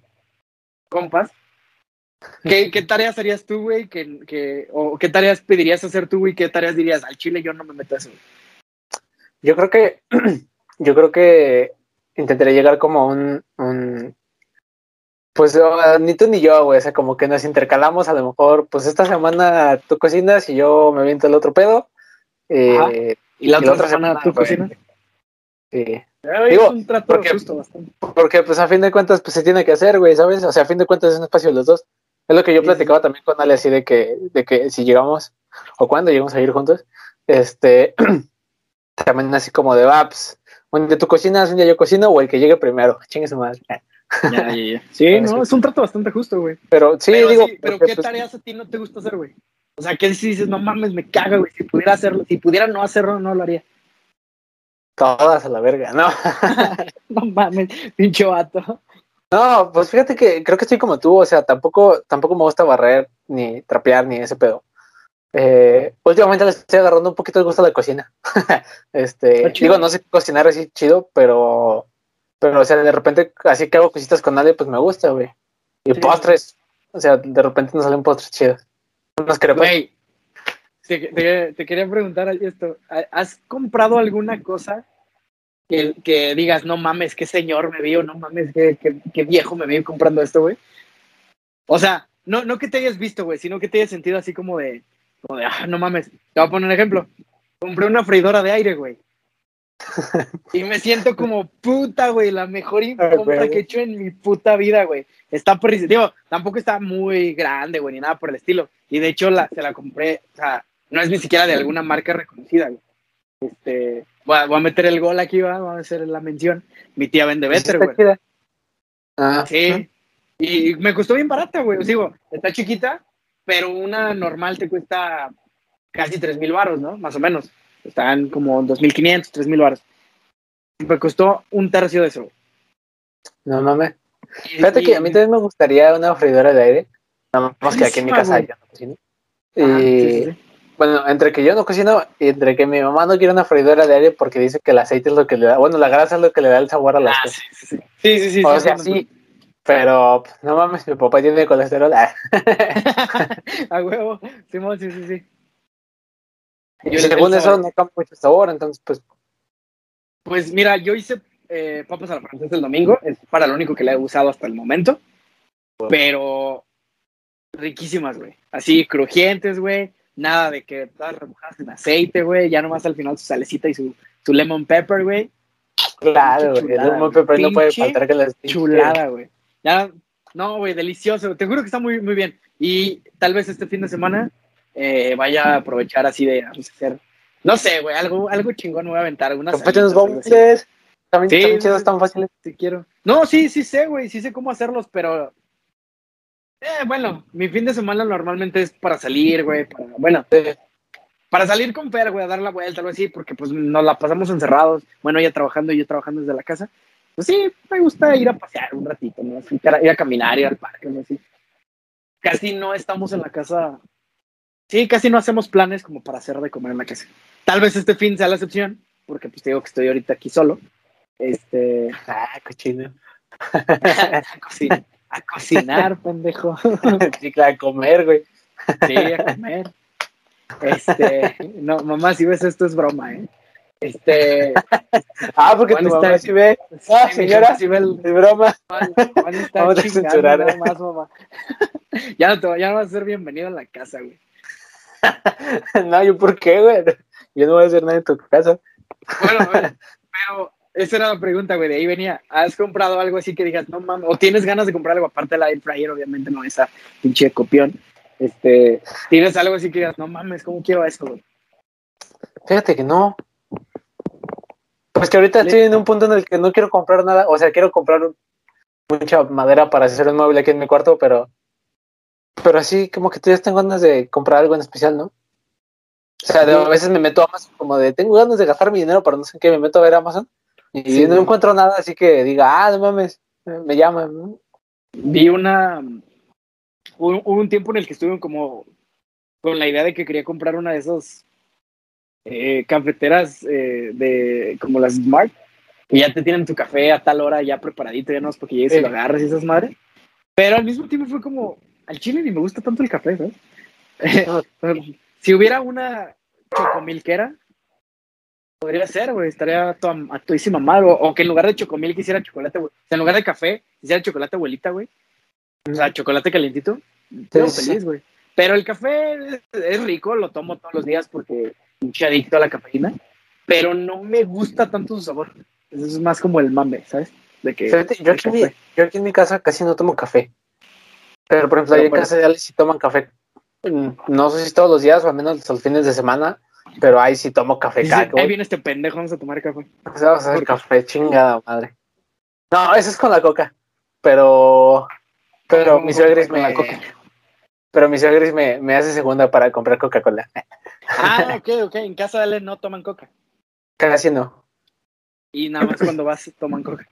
compas, ¿qué, qué tareas harías tú, güey? Que, que, ¿O qué tareas pedirías hacer tú, güey? ¿Qué tareas dirías? Al chile yo no me meto a eso, güey. Yo creo que, yo creo que intentaré llegar como a un, un pues ni tú ni yo, güey, o sea, como que nos intercalamos, a lo mejor, pues esta semana tú cocinas y yo me viento el otro pedo. eh. Y la Y otra, semana, tú güey, cocinas. sí. Ay, Digo, es un trato porque- justo bastante. Porque pues a fin de cuentas pues se tiene que hacer, güey, ¿sabes? O sea, a fin de cuentas es un espacio de los dos. Es lo que yo Sí, platicaba también con Ale así de que, de que si llegamos, o cuando llegamos a ir juntos, este, también así como de vaps, un día tú cocinas, un día yo cocino, o el que llegue primero, chingue su madre. Ya, ya, ya. Sí, no, es un trato bastante justo, güey. Pero sí, pero, digo, sí, pero porque, ¿qué pues, tareas a ti no te gusta hacer, güey? O sea, ¿qué si dices, no mames, me caga, güey? Si pudiera hacerlo, si pudiera no hacerlo, no lo haría. Todas a la verga, ¿no? No mames, pinche vato. No, pues fíjate que creo que estoy como tú, o sea, tampoco, tampoco me gusta barrer, ni trapear, ni ese pedo. Eh, últimamente le estoy agarrando un poquito el gusto a la cocina. este, chido. digo, no sé cocinar así chido, pero, pero, o sea, de repente, así que hago cositas con Ale, pues me gusta, güey. Y Sí. postres, o sea, de repente nos salen postres chidos. Unas crepas. Güey, te, te- te quería preguntar esto. ¿Has comprado alguna cosa que, que digas, no mames, qué señor me vio, no mames, qué, qué- qué viejo me vio comprando esto, güey? O sea, no, no que te hayas visto, güey, sino que te hayas sentido así como de, como de, ah, no mames. Te voy a poner un ejemplo. Compré una freidora de aire, güey. Y me siento como puta, güey, la mejor Ah, compra güey. que he hecho en mi puta vida, güey. Está perrísimo. Digo, tampoco está muy grande, güey, ni nada por el estilo. Y de hecho, la, se la compré, o sea, no es ni siquiera de alguna marca reconocida, güey. Este, voy a, voy a meter el gol aquí, va, vamos a hacer la mención. Mi tía vende Better, Está güey. chida. Ah, Sí. Y me costó bien barata, güey. Os digo, está chiquita, pero una normal te cuesta casi 3 mil baros, ¿no? Más o menos. Están como 2.500, 3 mil baros. Me costó un tercio de eso. güey. no mames. Fíjate y- que a mí también me gustaría una freidora de aire. Nada más que aquí en mi casa yo no cocino. Ajá, Y sí, sí, sí. Bueno, entre que yo no cocino y entre que mi mamá no quiere una freidora de aire porque dice que el aceite es lo que le da, bueno, la grasa es lo que le da el sabor a las Ah, cosas. sí, sí, sí. Sí, sí, sí. o sea, sí, sí, pero no mames, mi papá tiene colesterol. Ah. A huevo. Simón, sí, sí, sí. Y según eso no cambia mucho sabor, entonces pues Pues mira, yo hice eh, papas a la francesa el domingo, es para lo único que le he usado hasta el momento, pero riquísimas, güey. Así, crujientes, güey, nada de que todas remojadas en aceite, güey, ya nomás al final su salecita y su, su lemon pepper, güey. Claro, güey. El lemon pepper no puede faltar que las Chulada, güey. Ya, no, güey, delicioso. Te juro que está muy, muy bien. Y tal vez este fin de semana eh, vaya a aprovechar así de vamos a hacer, no sé, güey, algo, algo chingón me voy a aventar. Algo así. boneless. También, Sí, también chidos, tan fáciles. Sí quiero. No, sí, sí sé, güey, sí sé cómo hacerlos, pero eh, bueno, mi fin de semana normalmente es para salir, güey, para, bueno, para salir con Fer, güey, a dar la vuelta, algo así, porque pues nos la pasamos encerrados, bueno, ella trabajando y yo trabajando desde la casa. Pues sí, me gusta ir a pasear un ratito, ¿no? Así, Ir a, ir a caminar, ir al parque, algo así. Casi no estamos en la casa. Sí, casi no hacemos planes como para hacer de comer en la casa. Tal vez este fin sea la excepción, porque pues te digo que estoy ahorita aquí solo. Este, Ah, cochino. a cocinar, pendejo. sí, a comer, güey. Sí, a comer. Este, no, mamá, si ves esto es broma, ¿eh? Este, Ah, porque Juan tu está- mamá sí ve. Ah, señora, sí ve el- broma. Juan, Juan está Vamos a censurar, nada más, mamá. ya, no te, ya no vas a ser bienvenido a la casa, güey. No, yo, ¿por qué, güey? Yo no voy a hacer nada en tu casa. Bueno, ver, pero esa era la pregunta, güey, de ahí venía. ¿Has comprado algo así que digas, no mames, o tienes ganas de comprar algo aparte de la air fryer, obviamente no esa pinche copión? Este, ¿tienes algo así que digas, no mames, ¿cómo quiero eso, güey? Fíjate que no. Pues que ahorita Le- estoy en un punto en el que no quiero comprar nada. O sea, quiero comprar mucha madera para hacer un mueble aquí en mi cuarto, pero. Pero así, como que todavía tengo ganas de comprar algo en especial, ¿no? O sea, de- a veces me meto a Amazon como de tengo ganas de gastar mi dinero, pero no sé qué, me meto a ver Amazon y Sí, no encuentro nada, así que diga, ah, no mames, me llaman, ¿no? Vi una. Hubo, un tiempo en el que estuve como con la idea de que quería comprar una de esas eh, cafeteras eh, de como las Smart, que ya te tienen tu café a tal hora ya preparadito, ya no es porque llegues y lo agarras y esas madres. Pero al mismo tiempo fue como, al chile ni me gusta tanto el café, ¿sabes? si hubiera una chocomilquera, podría ser, güey, estaría a toda- a todísima madre. O, o que en lugar de chocomil quisiera chocolate, güey. O sea, en lugar de café, quisiera chocolate abuelita, güey. O sea, chocolate calientito. Estoy Sí, feliz, güey. Pero el café es, rico, lo tomo todos los días porque pinche adicto a la cafeína. Pero no me gusta tanto su sabor. Eso es más como el mame, ¿sabes? De que Fíjate, yo, aquí en mi, café. yo aquí en mi casa casi no tomo café. Pero, por ejemplo, Pero ahí en bueno. casa de Alex sí toman café. Mm, No sé si todos los días o al menos los fines de semana, pero ahí sí tomo café. Dice, ahí viene este pendejo, vamos a tomar café. Sea, vamos a hacer café, chingada madre. No, eso es con la coca. Pero, pero ¿Cómo mi suegris la me, coca? pero mi suegris me, me hace segunda para comprar Coca-Cola. Ah, ok, ok. En casa de él no toman coca. Casi no. Y nada más cuando vas toman coca.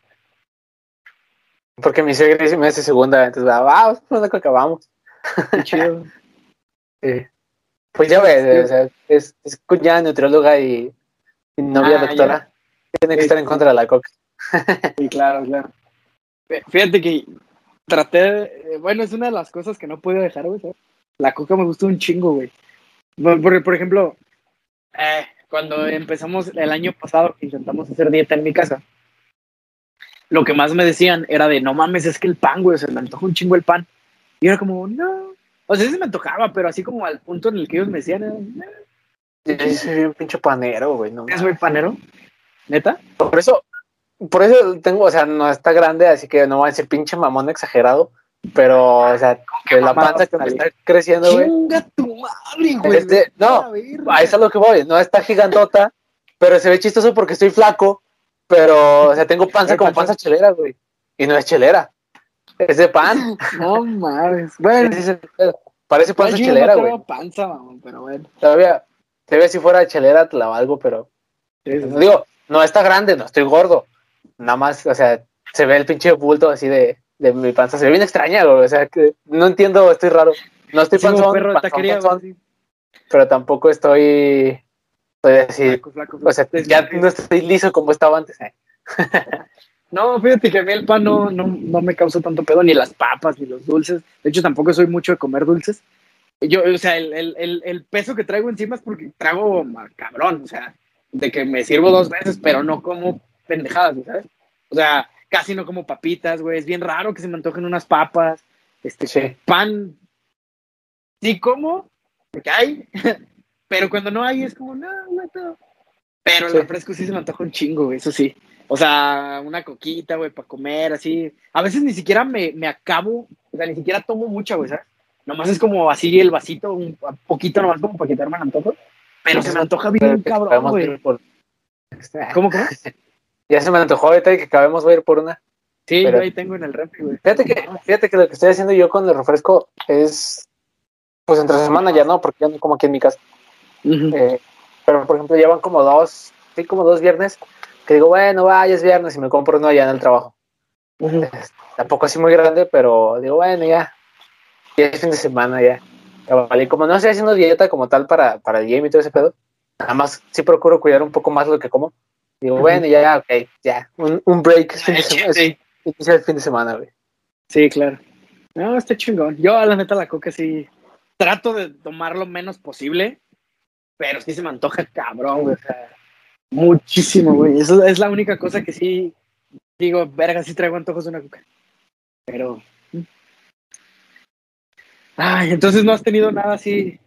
Porque mi suegris me hace segunda, entonces va, vamos por una coca, vamos. Qué chido. Sí. Pues ya ves, o sea, es, es cuñada nutrióloga y, y novia Ah, doctora. Tiene que Sí, estar en contra de la coca. Sí, claro, claro. Fíjate que traté, de- eh, bueno, es una de las cosas que no puedo dejar, güey. ¿sabes? La coca me gusta un chingo, güey. Por- Porque, por ejemplo, eh, cuando empezamos el año pasado, que intentamos hacer dieta en mi casa, lo que más me decían era de, no mames, es que el pan, güey, se me antoja un chingo el pan. Y era como, no. O sea, sí se me antojaba, pero así como al punto en el que ellos me decían, eh, soy un pinche panero, güey. No, ¿es muy panero? ¿Neta? Por eso, por eso tengo, o sea, no está grande, así que no voy a decir pinche mamón exagerado. Pero, o sea, de la panza que me está creciendo, güey. Chinga tu madre, güey. Este, no, a la verga. A eso es lo que voy. No está gigantota, pero se ve chistoso porque estoy flaco. Pero, o sea, tengo panza como panza chelera, güey. Y no es chelera. Es de pan. No mames. Bueno, es. Parece panza yo chelera, no güey. tengo panza, mamón, pero bueno. Todavía, todavía si fuera chelera te la valgo, pero Sí, sí, sí. digo, no está grande, no estoy gordo. Nada más, o sea, se ve el pinche bulto así de, de mi panza. Se ve bien extraña, güey. O sea, que no entiendo, estoy raro. No estoy panzón, perro panzón, taquería, panzón, pero tampoco estoy, estoy así. Flaco, flaco, O sea, flaco. ya no estoy liso como estaba antes. eh. No, fíjate que a mí el pan no, no, no me causa tanto pedo, ni las papas, ni los dulces. De hecho, tampoco soy mucho de comer dulces. Yo, o sea, el, el, el, peso que traigo encima es porque trago cabrón, o sea, de que me sirvo dos veces, pero no como pendejadas, ¿sabes? O sea, casi no como papitas, güey. Es bien raro que se me antojen unas papas. Este, Sí. pan. Sí como, porque hay, pero cuando no hay es como, no, no todo. Pero el refresco sí se me antoja un chingo, güey, eso sí. O sea, una coquita, güey, para comer, así. A veces ni siquiera me, me acabo, o sea, ni siquiera tomo mucha, güey, ¿sabes? Nomás es como así el vasito, un poquito nomás como para quitarme el antojo. Pero se me antoja bien, cabrón, Acabemos de güey. por- ¿Cómo, cómo? Ya se me antojó ahorita que acabemos de ir por una. Sí, Pero- yo ahí tengo en el refri, güey. Fíjate que, fíjate que lo que estoy haciendo yo con el refresco es, pues entre semana ya no, porque ya no como aquí en mi casa. Eh, pero por ejemplo, llevan como dos, sí, como dos viernes, que digo, bueno, vaya, es viernes y me compro uno allá en el trabajo. Es- tampoco así muy grande, pero digo, bueno, ya, ya es fin de semana, ya. Y como no estoy haciendo dieta como tal para, para el game y todo ese pedo, nada más sí procuro cuidar un poco más lo que como. Digo, bueno, ya, ok, ya, un, un break, fin de semana, Sí, inicia el fin de semana, güey. sí, claro. No, está chingón. Yo, a la neta, la coca sí trato de tomar lo menos posible, pero sí se me antoja cabrón, güey. O sea, muchísimo, güey. Es la única cosa que sí digo, verga, sí traigo antojos de una coca. Pero. mm. Ay, entonces no has tenido nada así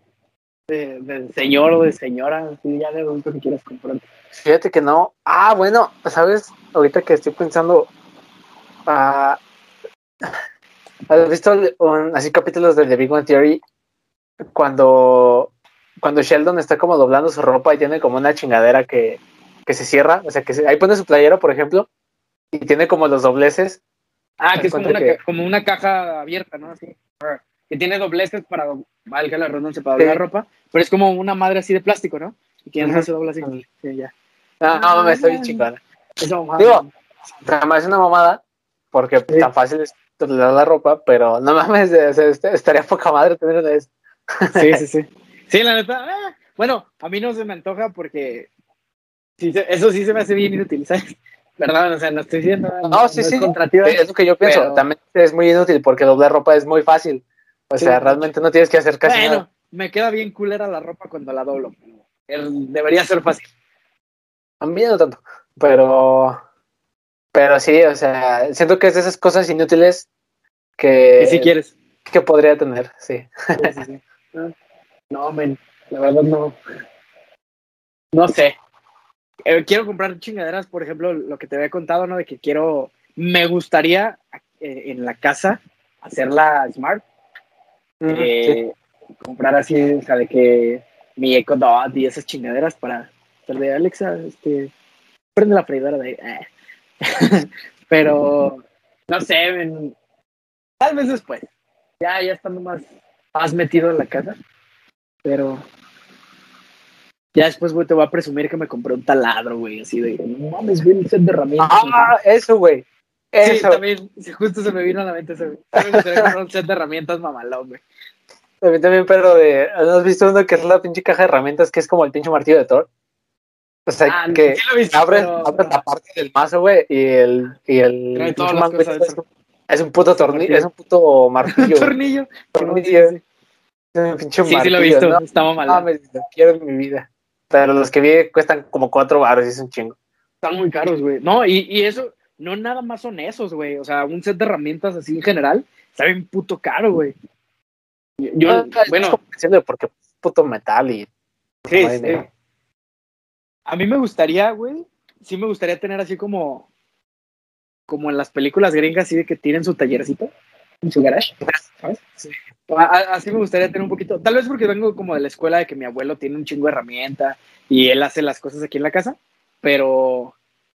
de, señor o de señora, ya de adulto que quieras comprar. Fíjate que no. Ah, bueno, ¿sabes? Ahorita que estoy pensando. ah, ¿Has visto así capítulos de The Big Bang Theory? Cuando, cuando Sheldon está como doblando su ropa y tiene como una chingadera que, que se cierra. O sea, que se- ahí pone su playera, por ejemplo, y tiene como los dobleces. Ah, que es como una, que- ca- como una caja abierta, ¿no? Así. Que tiene dobleces para, valga la redundancia, para Sí. doblar ropa, pero es como una madre así de plástico, ¿no? Y que ya no se dobla así. Sí, ya. No, no, me está bien Ah. Eso, Digo, Además es una mamada, porque Sí. tan fácil es doblar la ropa, pero no mames, o sea, est- estaría poca madre tener una de. Sí, sí, sí. Sí, la neta. ah, bueno, a mí no se me antoja porque sí, eso sí se me hace bien inútil, ¿sabes? ¿Verdad? O sea, no estoy diciendo. No, sí, es sí. Es lo que yo pienso. pero- También es muy inútil porque doblar ropa es muy fácil. O Sí. sea, realmente no tienes que hacer casi Bueno, nada. me queda bien culera la ropa cuando la doblo. Debería ser fácil. A mí no tanto. Pero, pero sí, o sea, siento que es de esas cosas inútiles que, Que si quieres. que podría tener, sí. Sí, sí. No, No, men, la verdad no. No sé. Eh, quiero comprar chingaderas, por ejemplo, lo que te había contado, ¿no? De que quiero, me gustaría eh, en la casa hacerla smart, Sí. eh, comprar así, o sea, de que mi Echo Dot y esas chingaderas para hacer de Alexa, este, prende la freidora de, eh. pero no sé, men, tal vez después, ya, ya estando más, más metido en la casa, pero ya después, güey, te voy a presumir que me compré un taladro, güey, así de, no mames, güey, un set de herramientas. Ah, eso, güey. Sí, Eso. también, sí, justo se me vino a la mente ese, güey. También me comprar un set de herramientas mamalón, güey. También, también, pero de. ¿Has visto uno que es la pinche caja de herramientas que es como el pinche martillo de Thor? O sea, Ah, que sí visto, abres, pero- abres la parte del mazo, güey, y el. Y el Trae todas pinche las mango cosas es, dentro. es un puto tornillo, martillo. es un puto martillo. tornillo. Tornillo. Sí, sí, Es un pinche sí. Sí, sí lo he martillo, visto, ¿no? está mamalón. mames, lo quiero en mi vida. Pero los que vi cuestan como cuatro baros y es un chingo. Están muy caros, güey. No, y, y eso, no nada más son esos, güey. O sea, un set de herramientas así en general, está bien puto caro, güey. Yo, es bueno, porque es puto metal y. sí, no sí. A mí me gustaría, güey, sí me gustaría tener así como, como en las películas gringas, así de que tienen su tallercito en su garage, Así me gustaría tener un poquito, tal vez porque vengo como de la escuela de que mi abuelo tiene un chingo de herramienta y él hace las cosas aquí en la casa, pero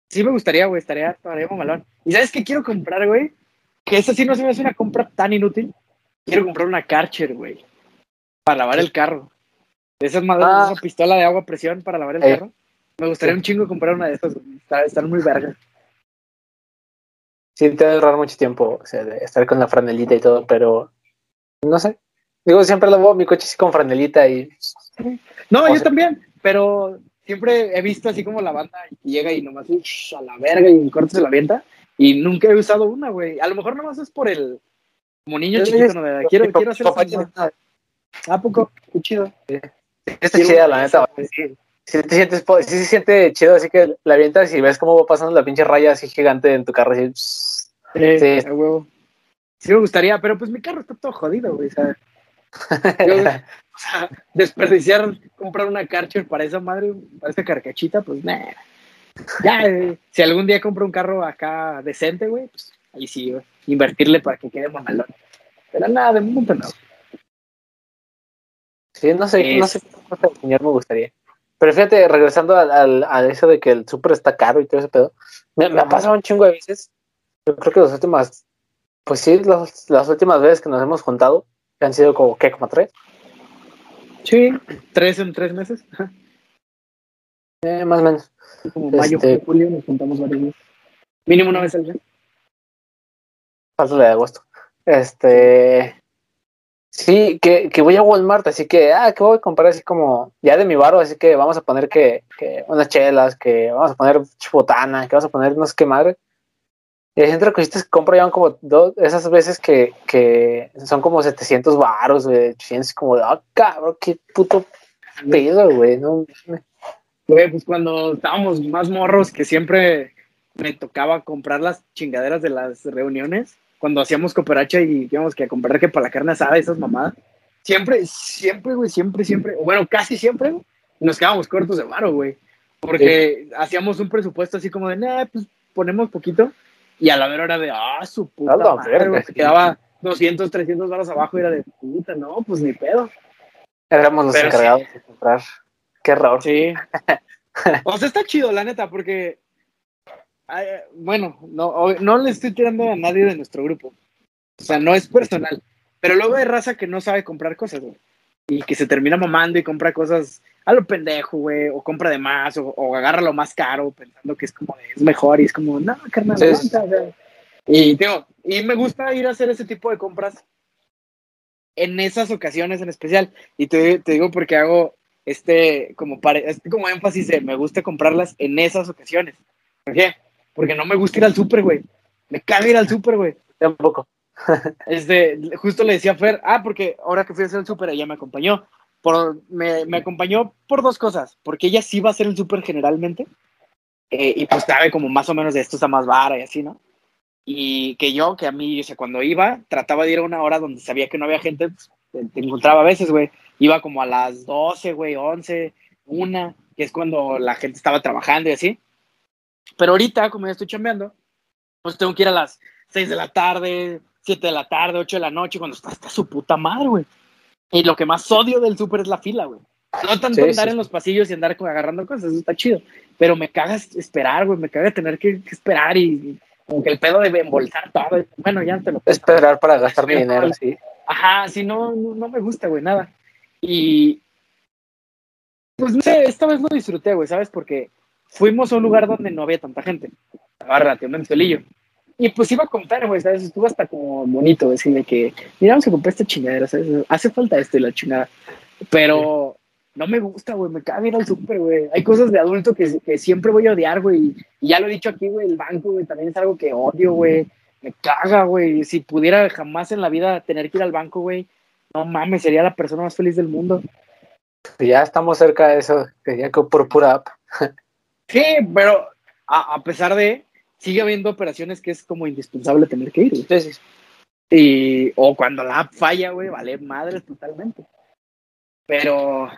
sí me gustaría, güey, estaría, estaría mamalón. ¿Y sabes qué quiero comprar, güey? Que esa sí no se me hace una compra tan inútil. Quiero comprar una Karcher, güey, para lavar el carro. Esas madres, Ah. esa pistola de agua a presión para lavar el Eh. carro. Me gustaría un chingo comprar una de esas, güey. Está- Están muy vergas. Sí, te va a ahorrar mucho tiempo, o sea, de estar con la franelita y todo, pero no sé. Digo, siempre lavo mi coche así con franelita y No, O yo sea- también, pero siempre he visto así como la banda que llega y nomás a la verga y corta se la avienta. Y nunca he usado una, güey. A lo mejor nomás es por el. Como niño chiquito, ¿no? De, quiero, quiero hacer ¿A poco? Qué chido. Está chida, la neta. Sí, sí te sientes, sí se siente chido, así que la avientas y ves cómo va pasando la pinche raya así gigante en tu carro. Así, pss. Eh, Sí. a huevo. Sí me gustaría, pero pues mi carro está todo jodido, güey. O sea, o sea, desperdiciar, comprar una Karcher para esa madre, para esa carcachita, pues nah. Ya, eh, si algún día compro un carro acá decente, güey, pues ahí sí, güey, invertirle para que quede mamalón. Pero nada, de momento no. Sí, no sé, no sé qué señor me gustaría. Pero fíjate, regresando al, a eso de que el súper está caro y todo ese pedo, me, ha pasado un chingo de veces. Yo creo que las últimas, pues sí, las últimas veces que nos hemos juntado, han sido como, ¿qué? ¿Como tres? Sí, tres en tres meses. Eh, más o menos. Como mayo, este, julio, nos juntamos varios meses. Mínimo una vez al día. Falta de agosto. Este. Sí, que, que, voy a Walmart, así que, ah, que voy a comprar así como, ya de mi barro, así que vamos a poner que, que unas chelas, que vamos a poner chupotana, que vamos a poner no sé qué madre. Y hay gente que compro ya como dos, esas veces que, que son como 700 baros, güey, 800, como, ah, cabrón, qué puto pedo, güey, no. Güey, pues cuando estábamos más morros, que siempre me tocaba comprar las chingaderas de las reuniones, cuando hacíamos cooperacha y íbamos que a comprar que para la carne asada, esas mamadas, siempre, siempre, güey, siempre, siempre, bueno, casi siempre, nos quedábamos cortos de varo, güey. Porque hacíamos un presupuesto así como de, nah, pues ponemos poquito. Y a la vera era de, ah, su puta madre, güey, se quedaba 200, 300 baros abajo y era de, puta, no, pues ni pedo. Éramos los encargados de comprar. Qué error. Sí. o sea, está chido, la neta, porque bueno, no, no le estoy tirando a nadie de nuestro grupo. O sea, no es personal. Pero luego hay raza que no sabe comprar cosas, güey. Y que se termina mamando y compra cosas a lo pendejo, güey. O compra de más, o, agarra lo más caro pensando que es como es mejor. Y es como, no, carnal, Y, tengo, y me gusta ir a hacer ese tipo de compras en esas ocasiones en especial. Y te, te digo porque hago este como, pare, este como énfasis de me gusta comprarlas en esas ocasiones. ¿Por qué? Porque no me gusta ir al súper, güey. Me caga ir al súper, güey. Tampoco. este, justo le decía a Fer, ah, porque ahora que fui a hacer el súper, ella me acompañó. Por, me, me, acompañó por dos cosas, porque ella sí va a hacer el súper generalmente, eh, y pues sabe como más o menos de esto está más vara y así, ¿no? Y que yo, que a mí, o sea, cuando iba, trataba de ir a una hora donde sabía que no había gente, pues, te, encontraba a veces, güey. Iba como a las 12, güey, 11, una, que es cuando la gente estaba trabajando y así. Pero ahorita, como ya estoy chambeando, pues tengo que ir a las 6 de la tarde, 7 de la tarde, 8 de la noche, cuando está hasta su puta madre, güey. Y lo que más odio del súper es la fila, güey. No tanto andar en los pasillos y andar agarrando cosas, eso está chido. Pero me caga esperar, güey. Me caga tener que, esperar y, como que el pedo de embolsar todo. Bueno, ya te lo. Esperar para gastar mi dinero, sí. Ajá, sí, no, no, no me gusta, güey, nada. Y. Pues no sé, esta vez lo disfruté, güey, ¿sabes? Porque fuimos a un lugar donde no había tanta gente. Estaba relativamente solillo. Y pues iba a comprar, güey, ¿sabes? Estuvo hasta como bonito decirle que, mira, vamos a comprar esta chingadera, ¿sabes? Hace falta esto y la chingada. Pero no me gusta, güey, me caga ir al súper, güey. Hay cosas de adulto que, que, siempre voy a odiar, güey. Y ya lo he dicho aquí, güey, el banco, güey, también es algo que odio, güey. Me caga, güey. Si pudiera jamás en la vida tener que ir al banco, güey, no mames, sería la persona más feliz del mundo. Ya estamos cerca de eso, ya que por pura app. Sí, pero a, pesar de, sigue habiendo operaciones que es como indispensable tener que ir. Entonces, y, o cuando la app falla, güey, vale madre totalmente. Pero,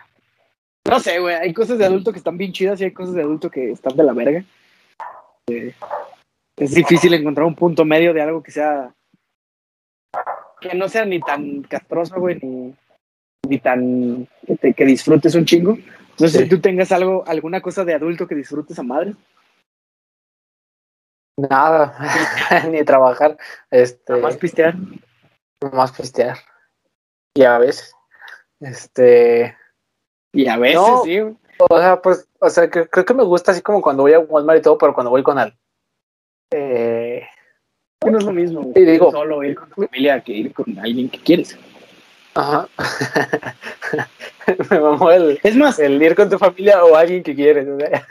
no sé, güey, hay cosas de adulto que están bien chidas y hay cosas de adulto que están de la verga. Eh, es difícil encontrar un punto medio de algo que sea, que no sea ni tan castroso, güey, ni, ni tan, que, que disfrutes un chingo no sé si tú tengas algo, alguna cosa de adulto que disfrutes a madre. Nada, ni trabajar. Este, más pistear. Más pistear. Y a veces. Este. Y a veces, sí. O sea, pues, o sea, que, creo que me gusta así como cuando voy a Walmart y todo, pero cuando voy con él. Eh, no es lo mismo. Sí, digo, solo ir con tu familia que ir con alguien que quieres. Ajá. Me mamó el, es más, el ir con tu familia o alguien que quieres.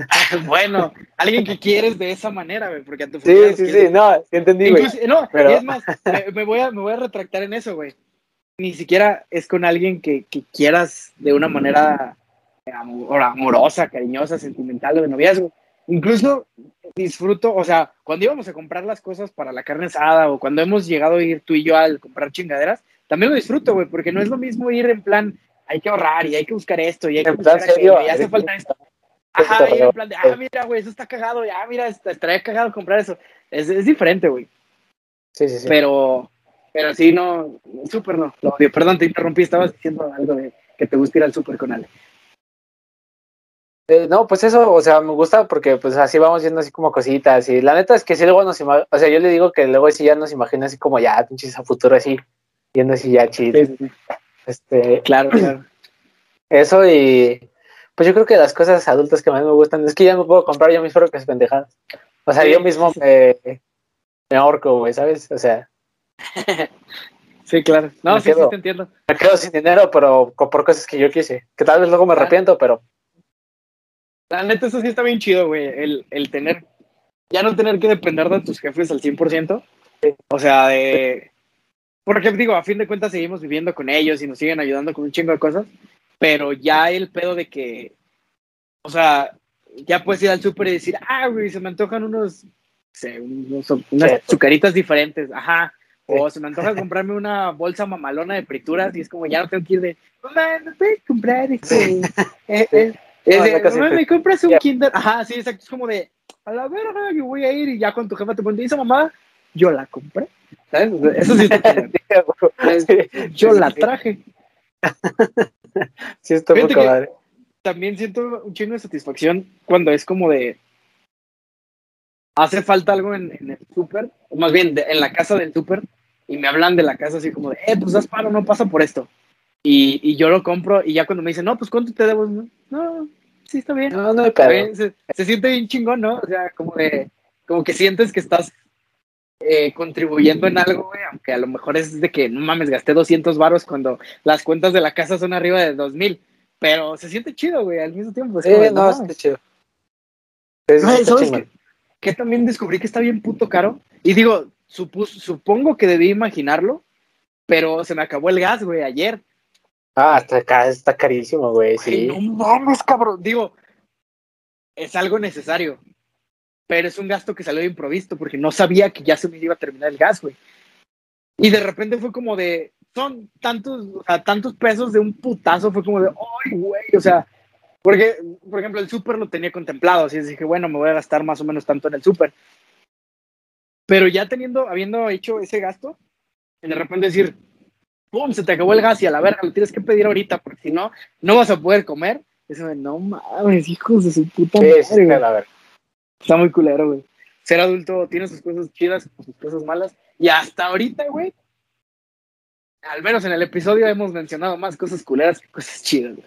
bueno, alguien que quieres de esa manera, porque a tu familia. Sí, sí, sí, no, entendí, güey. No, Pero... es más, me, voy a, me voy a retractar en eso, güey. Ni siquiera es con alguien que, que quieras de una manera amorosa, cariñosa, sentimental o de noviazgo. Incluso disfruto, o sea, cuando íbamos a comprar las cosas para la carne asada o cuando hemos llegado a ir tú y yo al comprar chingaderas, también lo disfruto, güey, porque no es lo mismo ir en plan, hay que ahorrar y hay que buscar esto y hay que En plan buscar serio, aquello, y hace falta esto. Ajá, y en plan de, ah, mira, güey, eso está cagado, ya, mira, está- estaría cagado comprar eso. Es, es diferente, güey. Sí, sí, sí. Pero, pero sí, no, súper no. Lo odio. Perdón, te interrumpí, estabas diciendo algo de que te gusta ir al súper con Ale. Eh, no, pues eso, o sea, me gusta porque pues así vamos viendo así como cositas y la neta es que si luego nos ima- o sea, yo le digo que luego sí ya nos imagino así como ya pinches a futuro así, viendo así ya. Sí, sí, sí. Este, Claro, claro. eso y pues yo creo que las cosas adultas que más me gustan es que ya me puedo comprar yo mis propias pendejadas. O sea, Sí, yo mismo sí, me, me ahorco, güey, ¿sabes? O sea, Sí, claro. No, sí, sí, quedo. te entiendo. me quedo sin dinero, pero por cosas que yo quise, que tal vez luego me Ah. arrepiento, pero La neta, eso sí está bien chido, güey. El, el tener, ya no tener que depender de tus jefes al 100%. O sea, de. Porque digo, a fin de cuentas seguimos viviendo con ellos y nos siguen ayudando con un chingo de cosas. Pero ya el pedo de que. O sea, ya puedes ir al súper y decir, ah, güey, se me antojan unos. no sé, unos- unas azucaritas diferentes. Ajá. O se me antoja comprarme una bolsa mamalona de frituras y es como ya no tengo que ir de, mamá, ¿me puedes comprar este? eh, eh, es No, de, "Mamá, me compras un ya. Kinder. Ajá, sí, exacto. Es como de, a la verga, que voy a ir y ya con tu jefa te pones, esa mamá, yo la compré. ¿Sabes? Eso sí está Yo la traje. Sí, está padre. También siento un chingo de satisfacción cuando es como de, hace falta algo en, en el súper, o más bien de- en la casa del súper, y me hablan de la casa así como de, eh, pues haz paro, no pasa por esto. Y, y yo lo compro y ya cuando me dicen, no, pues ¿cuánto te debo? No, sí, está bien. No, no bien, Se, se siente bien chingón, ¿no? O sea, como de, como que sientes que estás eh, contribuyendo en algo, güey, aunque a lo mejor es de que, no mames, gasté 200 varos cuando las cuentas de la casa son arriba de 2000, pero se siente chido, güey, al mismo tiempo. es Sí, como no, está chido. ¿sabes qué? Que también descubrí que está bien puto caro. Y digo, supus- supongo que debí imaginarlo, pero se me acabó el gas, güey, ayer. Ah, está, ca- está carísimo, güey, Güey, sí. no mames, cabrón. Digo, es algo necesario, pero es un gasto que salió de improviso porque no sabía que ya se me iba a terminar el gas, güey. Y de repente fue como de, son tantos, o sea, tantos pesos de un putazo, fue como de, ay, güey, o sea, porque, por ejemplo, el súper lo tenía contemplado, así dije, bueno, me voy a gastar más o menos tanto en el súper. Pero ya teniendo, habiendo hecho ese gasto, de repente decir, ¡pum! Se te acabó el gas y a la verga, lo tienes que pedir ahorita, porque si no, no vas a poder comer. Eso de, no mames, hijos de su puta Sí, madre, sí, güey. a ver. Está muy culero, güey. Ser adulto tiene sus cosas chidas, sus cosas malas. Y hasta ahorita, güey, al menos en el episodio hemos mencionado más cosas culeras que cosas chidas, güey.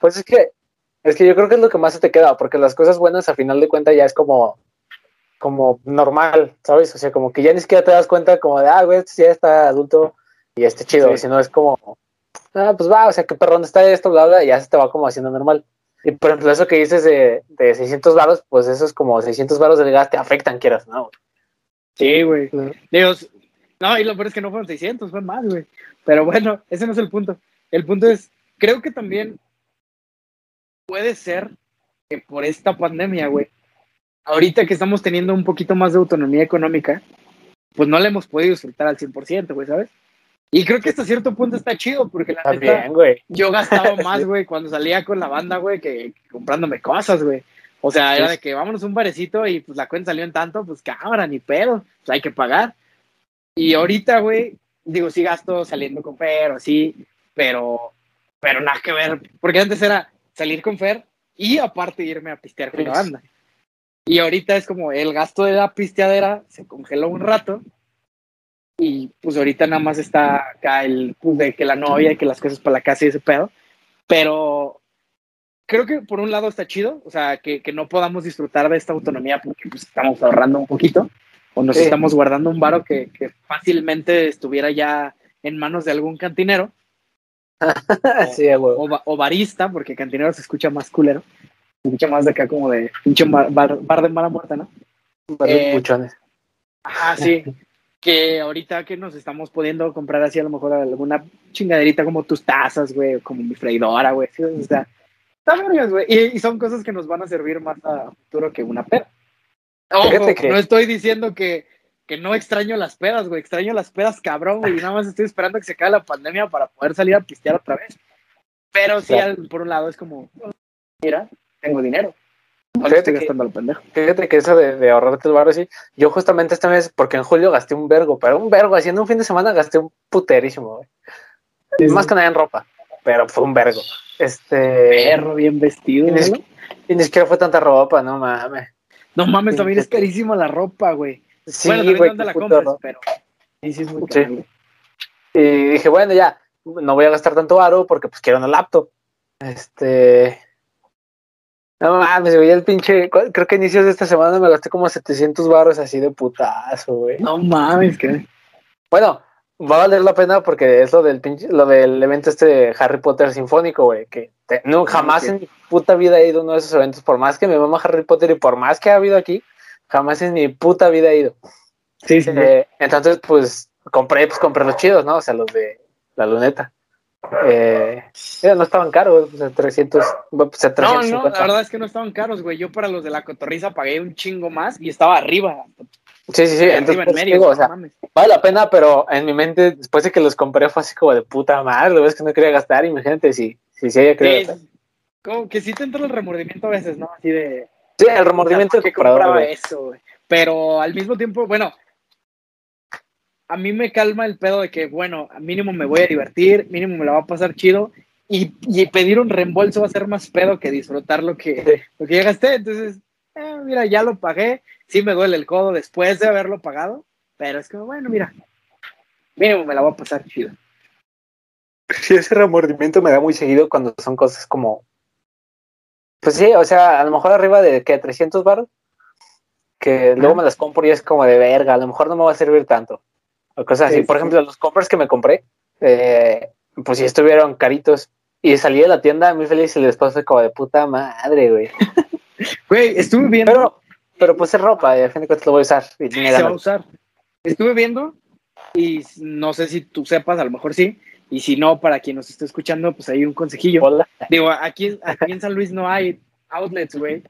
Pues es que, es que yo creo que es lo que más se te queda, porque las cosas buenas a final de cuentas ya es como, como normal, ¿sabes? O sea, como que ya ni siquiera te das cuenta como de, ah, güey, este ya está adulto y este chido, Sí. sino es como, ah, pues va, o sea, qué perrón está esto, bla, bla, y ya se te va como haciendo normal. Y por ejemplo, eso que dices de, de 600 varos, pues eso es como 600 varos del gas te afectan, quieras, ¿no? Sí, güey. güey? Digo, s- no, y lo peor es que no fueron 600, fue más, güey. Pero bueno, ese no es el punto. El punto es, creo que también puede ser que por esta pandemia, güey, ahorita que estamos teniendo un poquito más de autonomía económica, pues no la hemos podido disfrutar al 100%, güey, ¿sabes? Y creo que hasta cierto punto está chido, porque la neta, También, güey. yo gastaba más, güey, cuando salía con la banda, güey, que, que comprándome cosas, güey. O sea, era de que vámonos un barecito y pues la cuenta salió en tanto, pues cámara, ni pedo, pues hay que pagar. Y ahorita, güey, digo, sí gasto saliendo con Fer o así, pero, pero nada que ver, porque antes era salir con Fer y aparte irme a pistear con la banda. Y ahorita es como el gasto de la pisteadera se congeló un rato y pues ahorita nada más está acá el pues, de que la novia y que las cosas para la casa y ese pedo. Pero creo que por un lado está chido, o sea, que, que no podamos disfrutar de esta autonomía porque pues estamos ahorrando un poquito o nos Sí. estamos guardando un varo que, que fácilmente estuviera ya en manos de algún cantinero sí, güey. o, o barista, porque cantinero se escucha más culero, se escucha más de acá como de pinche bar, bar- bar de mala muerta, ¿no? Varios eh, buchones. Ajá, sí. que ahorita que nos estamos pudiendo comprar así a lo mejor alguna chingaderita como tus tazas, güey, o como mi freidora, güey. ¿sí? O sea, está vergas, güey. Y, y son cosas que nos van a servir más a futuro que una pera. Ojo, Fíjate que- no estoy diciendo que que no extraño las pedas, güey. Extraño las pedas, cabrón, güey. Y nada más estoy esperando que se acabe la pandemia para poder salir a pistear otra vez. Pero sí, por un lado es como, mira, tengo dinero. Fíjate, que, fíjate que eso de, de ahorrarte el barrio, sí. Yo justamente este mes, porque en julio gasté un vergo, pero un vergo, haciendo un fin de semana gasté un puterísimo, güey. Más que nada en ropa, pero fue un vergo. Este. Perro bien vestido, y ni, siquiera fue tanta ropa, no mames. No mames, también es carísimo la ropa, güey. Sí, bueno, también la compras, pero. Sí, sí, es muy caro. Y dije, bueno, ya, no voy a gastar tanto aro porque pues quiero una laptop. Este. No mames, güey, el pinche. Creo que a inicios de esta semana me gasté como 700 barros así de putazo, güey. No mames, que. Bueno, va a valer la pena porque es lo del pinche, lo del evento este de Harry Potter Sinfónico, güey, que no, jamás en mi puta vida he ido a uno de esos eventos, por más que me mama Harry Potter y por más que ha habido aquí, jamás en mi puta vida he ido. Sí, sí. Eh, entonces, pues, compré, pues compré los chidos, ¿no? O sea, los de la luneta. Eh, no estaban caros, o sea, 300, pues, 350. No, no, la verdad es que no estaban caros, güey. Yo para los de la cotorriza pagué un chingo más y estaba arriba. Sí, sí, sí. Entonces, en medio, o sea, vale la pena, pero en mi mente, después de que los compré, fue así como de puta madre, lo ves que no quería gastar. Imagínate si, si, si ella quería Como que sí te entra el remordimiento a veces, ¿no? Así de. Sí, el remordimiento que compraba eso, güey. Pero al mismo tiempo, bueno, a mí me calma el pedo de que, bueno, mínimo me voy a divertir, mínimo me la va a pasar chido, y, pedir un reembolso va a ser más pedo que disfrutar lo que, lo que ya gasté. Entonces, eh, mira, ya lo pagué, sí me duele el codo después de haberlo pagado, pero es que, bueno, mira, mínimo me la va a pasar chido. Sí, ese remordimiento me da muy seguido cuando son cosas como, pues sí, o sea, a lo mejor arriba de, ¿qué? 300 baros, que luego me las compro y es como de verga, a lo mejor no me va a servir tanto o cosas así. Por ejemplo, los compras que me compré, eh, pues si estuvieron caritos y salí de la tienda muy feliz y después fue como de puta madre, güey. Güey, estuve viendo. Pero, pero pues es ropa, y al fin de cuentas lo voy a usar. Y se va a usar. Estuve viendo y no sé si tú sepas, a lo mejor sí. Y si no, para quien nos esté escuchando, pues hay un consejillo. Hola. Digo, aquí, aquí en San Luis no hay outlets, güey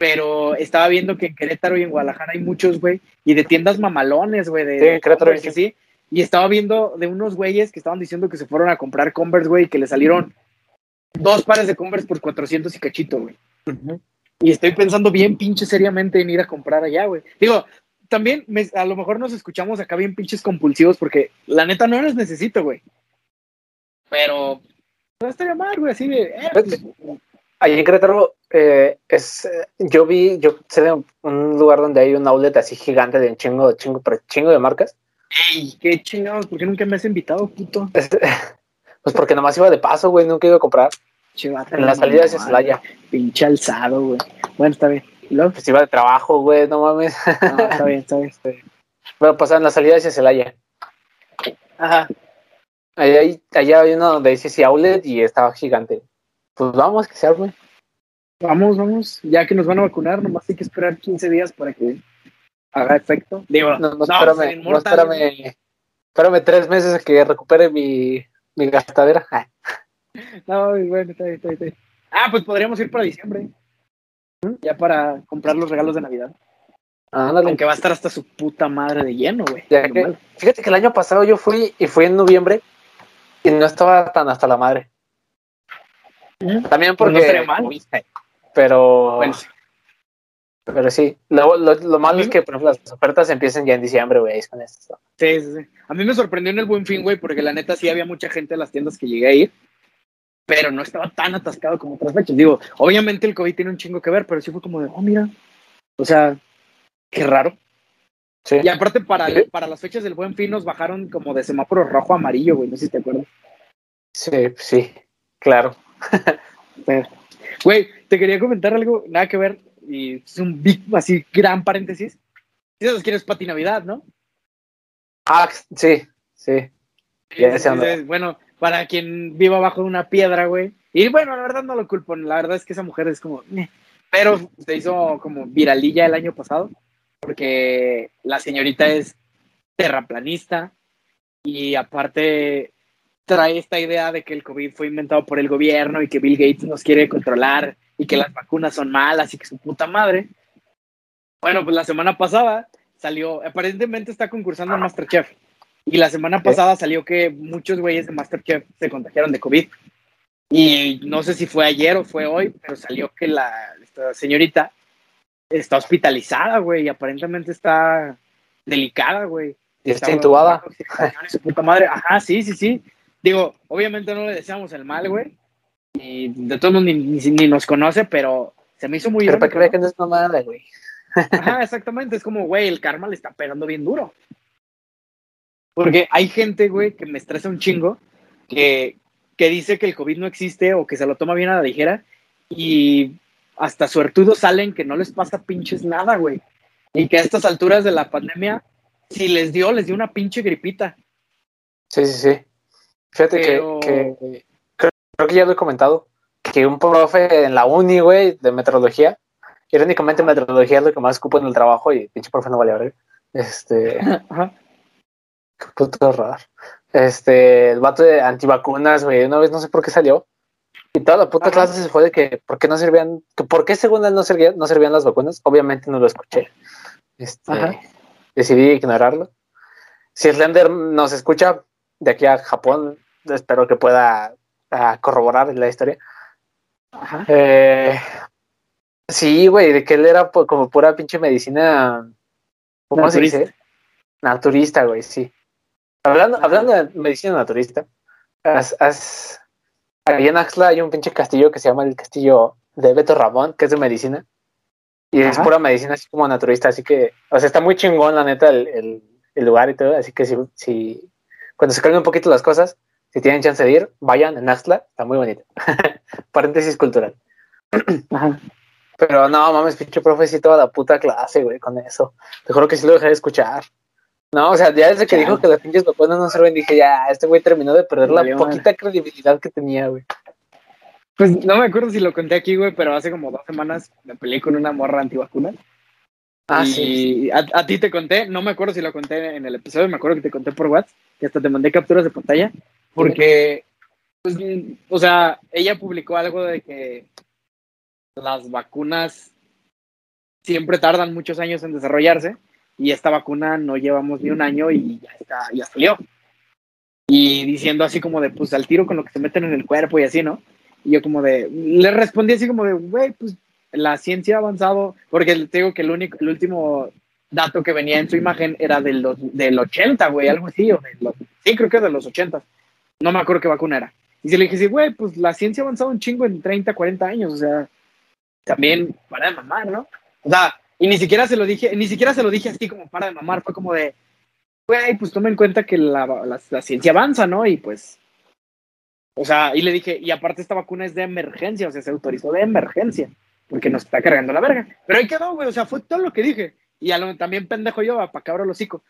pero estaba viendo que en Querétaro y en Guadalajara hay muchos, güey, y de tiendas mamalones, güey, de, sí, en Querétaro que sí. Y estaba viendo de unos güeyes que estaban diciendo que se fueron a comprar Converse, güey, que le salieron dos pares de Converse por 400 y cachito, güey. Y estoy pensando bien pinche seriamente en ir a comprar allá, güey. Digo, también a lo mejor nos escuchamos acá bien pinches compulsivos porque la neta no los necesito, güey. Pero no estaría mal, güey, así de... Eh, pues, Allí en Querétaro, eh, es, yo vi, yo sé de un lugar donde hay un outlet así gigante de un chingo, chingo, chingo de marcas. ¡Ey! ¡Qué chingados! ¿Por qué nunca me has invitado, puto? pues porque nomás iba de paso, güey, nunca iba a comprar. en la salida hacia Celaya. Pinche alzado, güey. Bueno, está bien. ¿Y luego? Pues iba de trabajo, güey, no mames. No, está bien, está bien, está bien. Bueno, pasaba en la salida hacia Celaya. Ajá. Allá, allá hay uno donde dice sí outlet y estaba gigante. Pues vamos, que se arme. Vamos, vamos. Ya que nos van a vacunar, nomás hay que esperar 15 días para que haga efecto. Digo, no, no, espérame, no, espérame, espérame tres meses a que recupere mi, mi gastadera. no, bueno, está bien, está bien. Ah, pues podríamos ir para diciembre. ¿Mm? Ya para comprar los regalos de Navidad. Aunque va a estar hasta su puta madre de lleno, güey. Fíjate que el año pasado yo fui y fui en noviembre y no estaba tan hasta la madre. También pues porque. Pero. Pero sí. Lo, lo, malo es que, por ejemplo, las ofertas empiezan ya en diciembre, güey. con esto. Sí, sí, sí. A mí me sorprendió en el buen fin, güey, porque la neta sí había mucha gente en las tiendas que llegué a ir. Pero no estaba tan atascado como otras fechas. Digo, obviamente el COVID tiene un chingo que ver, pero sí fue como de, oh, mira. O sea, qué raro. Sí. Y aparte, para, para las fechas del buen fin nos bajaron como de semáforo rojo a amarillo, güey. No sé si te acuerdas. Sí, sí, claro. Güey, te quería comentar algo, nada que ver, y es un big, así, gran paréntesis. Si sabes quieres Pati Navidad, ¿no? Ah, sí, sí. bueno, para quien viva bajo una piedra, güey. Y bueno, la verdad no lo culpo, la verdad es que esa mujer es como... Pero se hizo como viralilla el año pasado, porque la señorita es terraplanista y aparte trae esta idea de que el COVID fue inventado por el gobierno y que Bill Gates nos quiere controlar y que las vacunas son malas y que su puta madre. Bueno, pues la semana pasada salió, aparentemente está concursando en Masterchef. Y la semana pasada salió que muchos güeyes de Masterchef se contagiaron de COVID. Y no sé si fue ayer o fue hoy, pero salió que la esta señorita está hospitalizada, güey, y aparentemente está delicada, güey. Y está intubada. Su puta madre. Ajá, sí, sí, sí. Digo, obviamente no le deseamos el mal, güey. Y de todos modos ni, ni, ni nos conoce, pero se me hizo muy Pero para que no es mamada, güey. Ajá, exactamente. Es como, güey, el karma le está pegando bien duro. Porque hay gente, güey, que me estresa un chingo, que, que dice que el COVID no existe o que se lo toma bien a la ligera y hasta suertudos salen que no les pasa pinches nada, güey. Y que a estas alturas de la pandemia, si les dio, les dio una pinche gripita. Sí, sí, sí. Fíjate Pero- que, que creo, creo que ya lo he comentado, que un profe en la uni, güey, de meteorología, irónicamente meteorología es lo que más ocupo en el trabajo y pinche profe no vale verga. Este, qué puto horror. Este, el vato de antivacunas, güey, una vez no sé por qué salió. Y toda la puta Ajá. clase se fue de que por qué no servían, que por qué según él no servían, no servían las vacunas. Obviamente no lo escuché. Este, decidí ignorarlo. Si Slender nos escucha de aquí a Japón, espero que pueda ah, corroborar la historia. Ajá. Eh, sí, güey, de que él era pu- como pura pinche medicina. ¿Cómo Naturista. se dice? Naturista, güey, sí. Hablando, Ajá. hablando de medicina naturista, has, has- ahí en Axla hay un pinche castillo que se llama el castillo de Beto Ramón, que es de medicina. Y es Ajá. pura medicina así como naturista, así que, o sea, está muy chingón la neta el, el- el lugar y todo, así que si, si cuando se calmen un poquito las cosas, si tienen chance de ir, vayan en Axla, está muy bonito. Paréntesis cultural. Ajá. Pero no, mames, pinche profe, sí, toda la puta clase, güey, con eso. Te juro que sí lo dejé de escuchar. No, o sea, ya desde que Ya. dijo que las pinches vacunas no sirven, dije, ya, este güey terminó de perder la poquita credibilidad que tenía, güey. Pues no me acuerdo si lo conté aquí, güey, pero hace como dos semanas me peleé con una morra antivacunas. Ah, y sí. A, a ti te conté, no me acuerdo si lo conté en el episodio, me acuerdo que te conté por WhatsApp, que hasta te mandé capturas de pantalla, porque, pues, o sea, ella publicó algo de que las vacunas siempre tardan muchos años en desarrollarse y esta vacuna no llevamos ni un año y ya está, ya salió. Y diciendo así como de, pues al tiro con lo que se meten en el cuerpo y así, ¿no? Y yo como de, le respondí así como de, güey, pues la ciencia ha avanzado, porque te digo que el único, el último dato que venía en su imagen era del, del 80, güey, algo así, o sí, creo que de los 80. No me acuerdo qué vacuna era. Y se le dije, sí, güey, pues la ciencia ha avanzado un chingo en 30, 40 años, o sea, también para de mamar, ¿no? O sea, y ni siquiera se lo dije, ni siquiera se lo dije así como para de mamar, fue como de, güey, pues toma en cuenta que la, la, la ciencia avanza, ¿no? Y pues, o sea, y le dije, y aparte esta vacuna es de emergencia, o sea, se autorizó de emergencia, porque nos está cargando la verga. Pero ahí quedó, güey, o sea, fue todo lo que dije. Y a lo, también pendejo yo, para abra el hocico.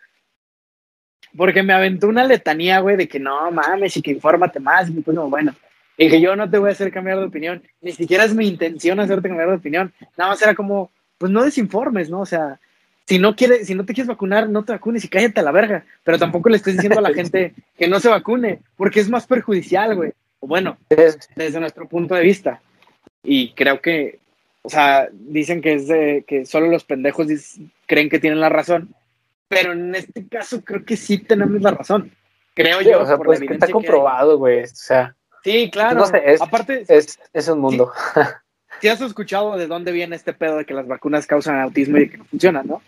Porque me aventó una letanía, güey, de que no mames y que infórmate más. Y pues, no, bueno. Y dije, yo no te voy a hacer cambiar de opinión. Ni siquiera es mi intención hacerte cambiar de opinión. Nada más era como, pues no desinformes, ¿no? O sea, si no, quieres, si no te quieres vacunar, no te vacunes y cállate a la verga. Pero tampoco le estés diciendo a la gente que no se vacune, porque es más perjudicial, güey. O bueno, Es- desde nuestro punto de vista. Y creo que, o sea, dicen que es de, que solo los pendejos creen que tienen la razón, pero en este caso creo que sí tenemos la razón. Creo sí, yo, o sea, por pues la que está comprobado, güey. O sea, Sí, claro. No sé, es- Aparte, es, es un mundo. si has escuchado de dónde viene este pedo de que las vacunas causan autismo y que no funcionan, ¿no?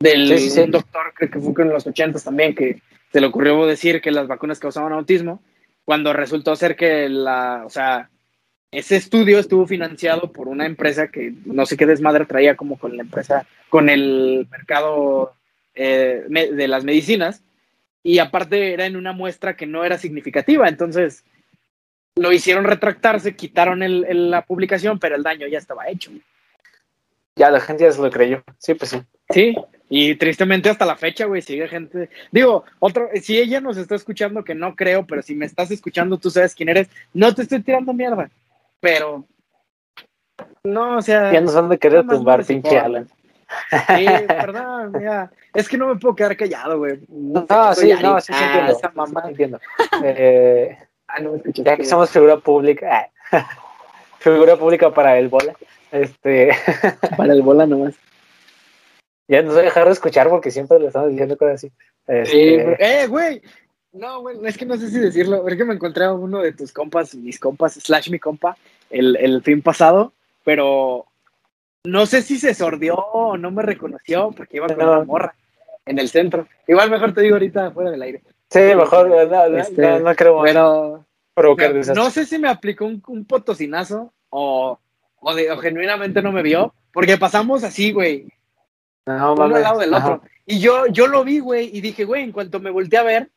Del un doctor, creo que fue en los ochentas también, que se le ocurrió decir que las vacunas causaban autismo, cuando resultó ser que la, o sea, ese estudio estuvo financiado por una empresa que no sé qué desmadre traía como con la empresa, con el mercado eh, de las medicinas, y aparte era en una muestra que no era significativa, entonces lo hicieron retractarse, quitaron el- el- la publicación, pero el daño ya estaba hecho. Ya la gente ya se lo creyó. Sí, pues sí. Sí, y tristemente hasta la fecha, güey, sigue gente. Digo, otro, si ella nos está escuchando, que no creo, pero si me estás escuchando, tú sabes quién eres, no te estoy tirando mierda, pero no, o sea, Ya nos van a querer tumbar, pinche. Alan. sí, perdón, ya, es que no me puedo quedar callado, güey. No, sí, no, sí, sí Ah, entiendo. esa mamá. Sí entiendo. Eh, Ah, no me escuchas. ya que somos figura pública, ah, figura pública para el bola, este, para el bola nomás. ya nos voy a dejar de escuchar porque siempre le estamos diciendo cosas así. Sí, eh, güey. No, güey, es que no sé si decirlo. Es que me encontré a uno de tus compas, mis compas, slash mi compa, el, el fin pasado, pero no sé si se sordió o no me reconoció porque iba con la morra en el centro. Igual mejor te digo ahorita fuera del aire. Sí, mejor, no, no, este, no, creo. Pero, no, sé si me aplicó un, un potosinazo o, o, de, o, genuinamente no me vio, porque pasamos así, güey. No, uno al lado del otro. Y yo, yo lo vi, güey, y dije, güey, en cuanto me volteé a ver,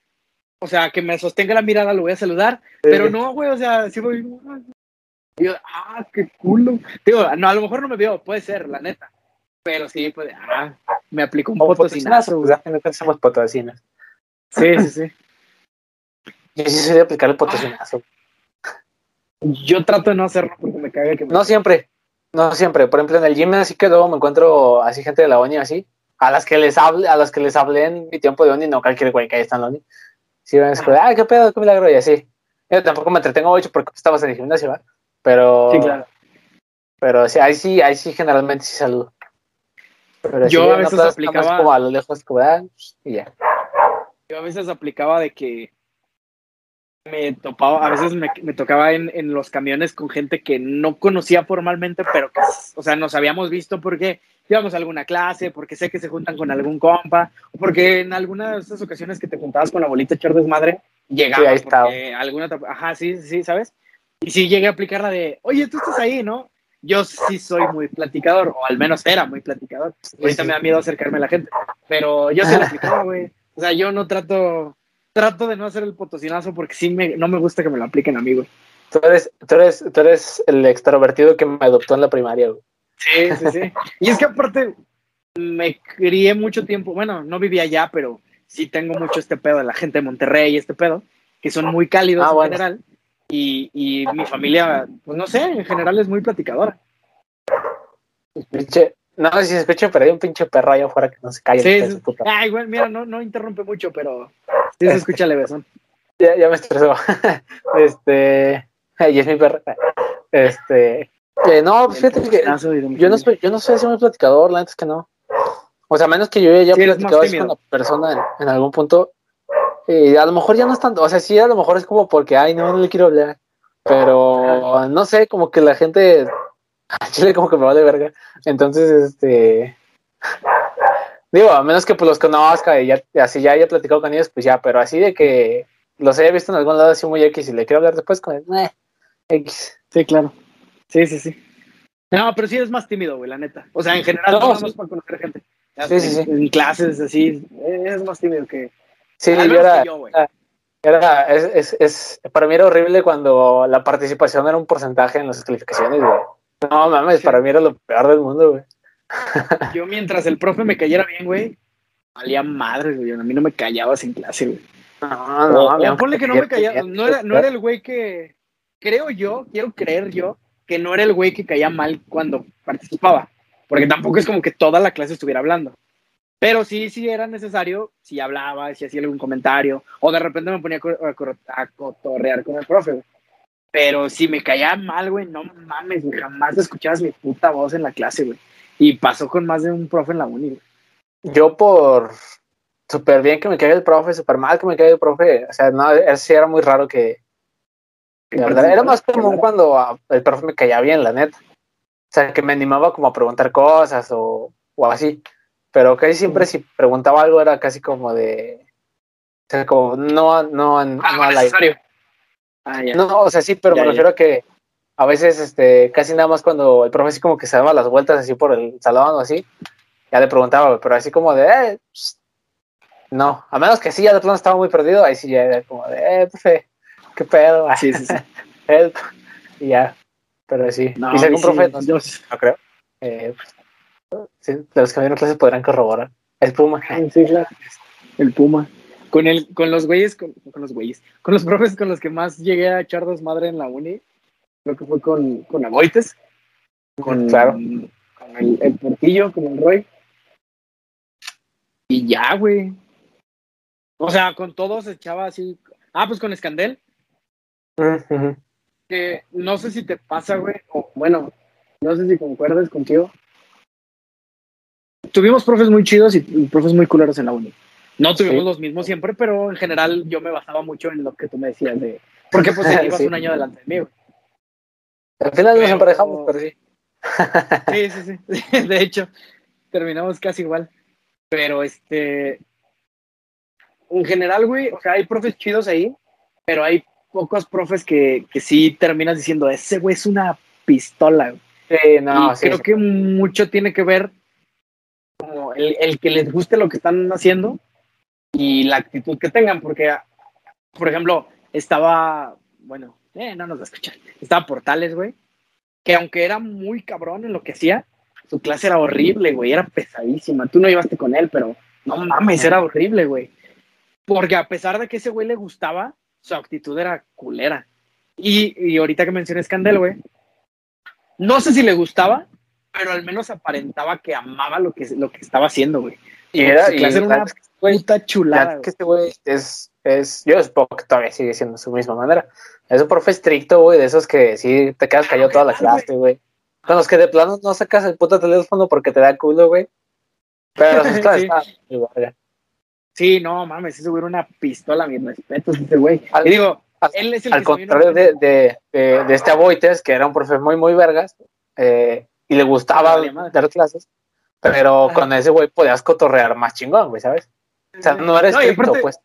o sea, que me sostenga la mirada, lo voy a saludar, pero no, güey, o sea, sí voy. Yo, ah, qué culo. Digo, no, a lo mejor no me vio, puede ser, la neta. Pero sí, pues, ah, me aplicó un potosinazo. Pues, ya somos potosinas. Sí, sí, sí. Yo sí soy de aplicar el potosinazo. Yo trato de no hacerlo porque me caga que me... No siempre, no siempre. Por ejemplo, en el gym así que luego me encuentro así gente de la ONI así, a las que les hable, a las que les hablé en mi tiempo de ONI, no cualquier güey que ahí está en la ONI. Sí, van a decir, ah, qué pedo, qué milagro, y así. Yo tampoco me entretengo mucho porque estabas en el gimnasio, ¿verdad? Pero. Sí, claro. Pero sí, ahí sí, ahí sí generalmente sí saludo. Pero yo a veces aplicaba. Como a lo lejos, como, ah, y ya. Yo a veces aplicaba de que me topaba, a veces me, me tocaba en, en, los camiones con gente que no conocía formalmente, pero que, o sea, nos habíamos visto porque íbamos a alguna clase, porque sé que se juntan con algún compa, o porque en alguna de esas ocasiones que te juntabas con la bolita echar desmadre, llegaba sí, porque alguna, ajá, sí, sí, ¿sabes? Y sí llegué a aplicar la de, oye, tú estás ahí, ¿no? Yo sí soy muy platicador, o al menos era muy platicador. Ahorita me da miedo acercarme a la gente, pero yo sí lo aplicaba, güey. O sea, yo no trato, trato de no hacer el potosinazo porque sí me, no me gusta que me lo apliquen a mí, güey. Tú eres, tú, eres, tú eres el extrovertido que me adoptó en la primaria, güey. Sí, sí, sí. y es que aparte me crié mucho tiempo, bueno, no vivía allá, pero sí tengo mucho este pedo de la gente de Monterrey, este pedo, que son muy cálidos ah, en general. Y, y mi familia, pues no sé, en general es muy platicadora. Pinche, no sé si se escucha, pero hay un pinche perro allá afuera que no se calla. Sí, sí. Ay, güey, mira, no, no interrumpe mucho, pero sí se escucha levesón. Ya, ya me estresó. este, y es mi perro. Este, eh, no, fíjate que yo no, soy, yo no soy así muy platicador, la neta es que no. O sea, menos que yo haya platicado así con la persona en, algún punto. Y a lo mejor ya no es tanto, o sea, sí, a lo mejor es como porque, ay, no, no le quiero hablar. Pero no sé, como que la gente, chile como que me vale verga. Entonces, este, digo, a menos que pues los conozca y ya, así ya haya platicado con ellos, pues ya, pero así de que los haya visto en algún lado así muy X y le quiero hablar después con él, eh, X. Sí, claro. Sí, sí, sí. No, pero sí es más tímido, güey, la neta. O sea, en general, no, no para conocer gente. Sí, sí, sí. En clases, así, es más tímido que. Sí, yo era. yo, era es, es, es, para mí era horrible cuando la participación era un porcentaje en las calificaciones, güey. No mames, para mí era lo peor del mundo, güey. Yo mientras el profe me cayera bien, güey, valía madre, güey. A mí no me callaba sin clase, güey. No, no, ponle que no me callaba. No era, no era el güey que, creo yo, quiero creer yo, que no era el güey que caía mal cuando participaba, porque tampoco es como que toda la clase estuviera hablando. Pero sí, sí era necesario, si hablaba, si hacía algún comentario, o de repente me ponía a, cotorrear con el profe, Pero si me caía mal, güey, no mames, jamás escuchabas mi puta voz en la clase, güey. Y pasó con más de un profe en la uni, Yo por súper bien que me caiga el profe, súper mal que me caiga el profe, o sea, no, sí era muy raro que, era más común cuando el profe me caía bien, la neta. O sea, que me animaba como a preguntar cosas o, o así. Pero casi siempre si preguntaba algo era casi como de... O sea, como no, no, no, a la ah, No, o sea, sí, pero me refiero a que a veces este, casi nada más cuando el profe así como que se daba las vueltas así por el salón o así, ya le preguntaba, pero así como de... Eh, no, a menos que sí, ya de plano estaba muy perdido, ahí sí ya era como de, eh, profe, ¿Qué pedo? Sí, sí, sí. Help. Y ya. Pero sí. No, y según sí, profe, no, yo... no creo. Eh, pues, sí, de los que vieron clases podrán corroborar. El Puma. Sí, claro. El Puma. Con, el, con los güeyes, con, con, los güeyes, con los profes con los que más llegué a echar dos madre en la uni, creo que fue con, con Agoites, con, claro. con el, el Portillo, con el Roy. Y ya, güey. O sea, con todos echaba así. Ah, pues con Escandel. Que no sé si te pasa, güey, o bueno, no sé si concuerdas contigo, tuvimos profes muy chidos y, profes muy culeros en la uni. No tuvimos los mismos siempre, pero en general yo me basaba mucho en lo que tú me decías de. Porque pues ibas un año adelante de mí. Al final nos emparejamos, pero sí. sí, sí, sí. De hecho, terminamos casi igual. Pero este. En general, güey, o sea, hay profes chidos ahí, pero hay pocos profes que, que sí terminas diciendo, ese güey es una pistola. Sí, no, creo que mucho tiene que ver como el, que les guste lo que están haciendo y la actitud que tengan, porque, por ejemplo, estaba, bueno, eh, no nos va a escuchar, estaba Portales, güey, que aunque era muy cabrón en lo que hacía, su clase era horrible, güey, era pesadísima. Tú no llevaste con él, pero no mames, era horrible, güey. Porque a pesar de que ese güey le gustaba, su actitud era culera. Y, y ahorita que mencioné Scandel, güey, no sé si le gustaba, pero al menos aparentaba que amaba lo que, lo que estaba haciendo, güey. Y era, y era una puta chulada. Que este güey es, es, yo supongo que todavía sigue siendo de su misma manera. Es un profe estricto, güey, de esos que sí te quedas callado toda la clase, güey. Con los que de plano no sacas el puto teléfono porque te da culo, güey. Pero sus clases sí. Sí, no mames, ese güey era una pistola, mi respeto, ese güey. y digo, al, él es el al contrario de, de, de, este Aboites, que era un profe muy, muy vergas, eh, y le gustaba dar clases, pero con ese güey podías cotorrear más chingón, güey, ¿sabes? O sea, no eres estricto, pues.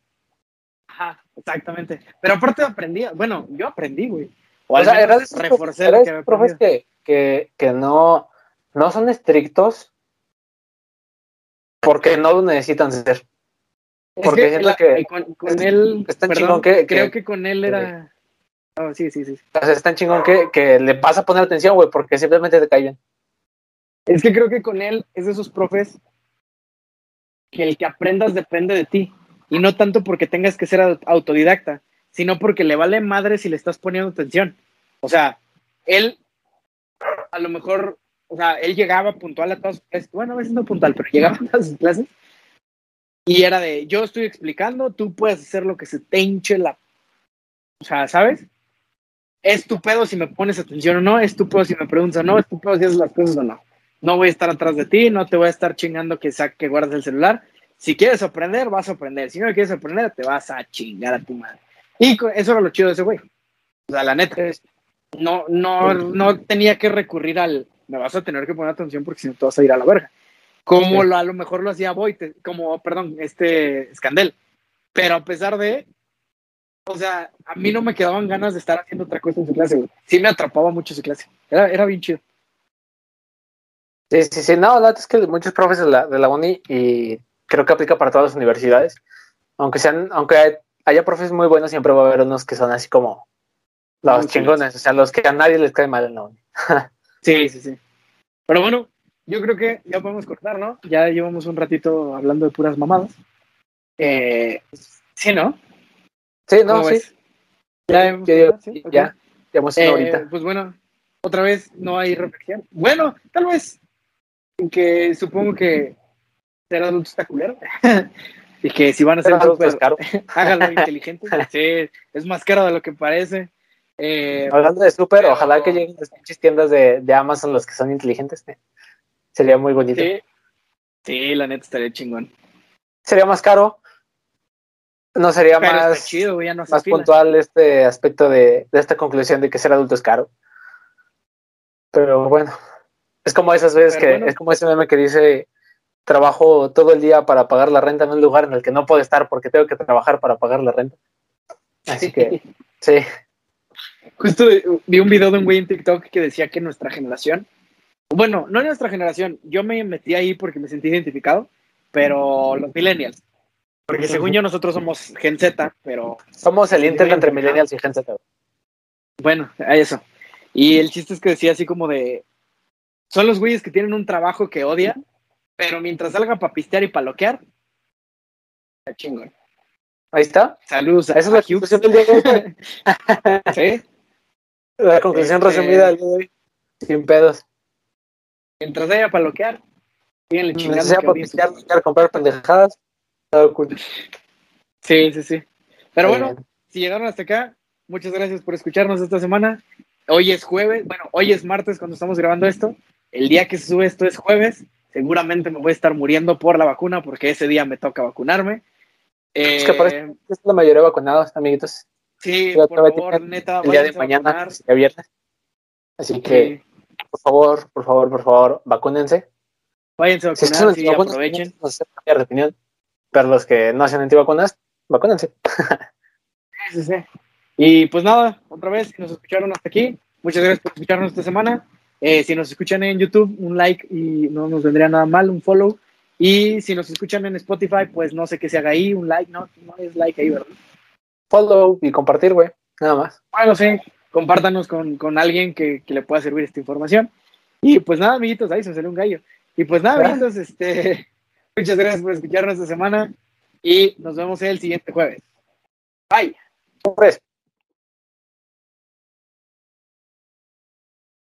Ajá, exactamente. Pero aparte aprendía, bueno, yo aprendí, güey. O, sea, era de esos, profes que, que, que no, no son estrictos porque no lo necesitan ser. Porque es que, que con, él, es tan chingón que, creo que, con él era. Oh, sí, sí, sí. O sea, es tan chingón que, que le pasa a poner atención, güey, porque simplemente te cae bien. Es que creo que con él es de esos profes que el que aprendas depende de ti. Y no tanto porque tengas que ser autodidacta, sino porque le vale madre si le estás poniendo atención. O sea, él a lo mejor, o sea, él llegaba puntual a todas sus clases. Bueno, a veces no puntual, pero llegaba a todas sus clases y era de, yo estoy explicando, tú puedes hacer lo que se te hinche la... O sea, ¿sabes? Es tu pedo si me pones atención o no, es tu pedo si me preguntas o no, es tu pedo si haces las cosas o no. No voy a estar atrás de ti, no te voy a estar chingando que, que guardes el celular. Si quieres aprender, vas a aprender. Si no quieres aprender, te vas a chingar a tu madre. Y eso era lo chido de ese güey. O sea, la neta, es, no, no, no tenía que recurrir al, me vas a tener que poner atención porque si no te vas a ir a la verga como lo, a lo mejor lo hacía Boy, como, perdón, este Scandel. Pero a pesar de, o sea, a mí no me quedaban ganas de estar haciendo otra cosa en su clase, Sí me atrapaba mucho su clase. Era, era bien chido. Sí, sí, sí. No, la verdad es que muchos profes de la, de la uni, y creo que aplica para todas las universidades, aunque sean, aunque haya profes muy buenos, siempre va a haber unos que son así como los chingones, o sea, los que a nadie les cae mal en la uni. sí, sí, sí. Pero bueno, yo creo que ya podemos cortar, ¿no? Ya llevamos un ratito hablando de puras mamadas. Eh, sí, ¿no? Sí, no, sí. Ya, hemos ya, ya, hemos eh, ahorita. Pues bueno, otra vez no hay reflexión. Bueno, tal vez que supongo que ser adulto está culero. y que si van a ser adultos, háganlo inteligente. Sí, es más caro de lo que parece. Eh, Hablando de súper, ojalá que lleguen las pinches tiendas de, de Amazon los que son inteligentes. ¿eh? Sería muy bonito. Sí, la neta estaría chingón. Sería más caro. No sería más, más puntual este aspecto de, esta conclusión de que ser adulto es caro. Pero bueno, es como esas veces que, es como ese meme que dice, trabajo todo el día para pagar la renta en un lugar en el que no puedo estar porque tengo que trabajar para pagar la renta. Así que, sí. Justo vi un video de un güey en TikTok que decía que nuestra generación bueno, no en nuestra generación, yo me metí ahí porque me sentí identificado, pero los millennials. Porque según yo nosotros somos Gen Z, pero... Somos el internet entre millennials y Gen Z. Bueno, eso. Y el chiste es que decía así como de... Son los güeyes que tienen un trabajo que odian, pero mientras salgan para pistear y paloquear, está chingón. Ahí está. Saludos. Esa es la conclusión del día de hoy. ¿Sí? La conclusión este, resumida del día de hoy. Sin pedos. Mientras haya para loquear, síganle chingando. Sea para pistear, comprar pendejadas. Sí, sí, sí. Pero bueno, si llegaron hasta acá, muchas gracias por escucharnos esta semana. Hoy es jueves, bueno, hoy es martes cuando estamos grabando esto. El día que se sube esto es jueves. seguramente me voy a estar muriendo por la vacuna porque ese día me toca vacunarme. es que parece que es la mayoría vacunados, amiguitos. Sí, por favor, neta, el día de mañana, viernes. Así que, por favor, por favor, por favor, vacúnense. Váyanse a vacunar, sí, aprovechen. No sé de opinión, pero los que no hacen antivacunas, vacúnense. sí, sí. Y pues nada, otra vez, si nos escucharon hasta aquí, muchas gracias por escucharnos esta semana. Eh, si nos escuchan en YouTube, un like y no nos vendría nada mal, un follow. Y si nos escuchan en Spotify, pues no sé qué se haga ahí, un like, no, no es like ahí, ¿verdad? Follow y compartir, güey, nada más. Bueno, sí, compártanos con, con alguien que, que, le pueda servir esta información. Y pues nada, amiguitos, ahí se salió un gallo. Y pues nada, amiguitos, este, muchas gracias por escucharnos esta semana y nos vemos el siguiente jueves. Bye.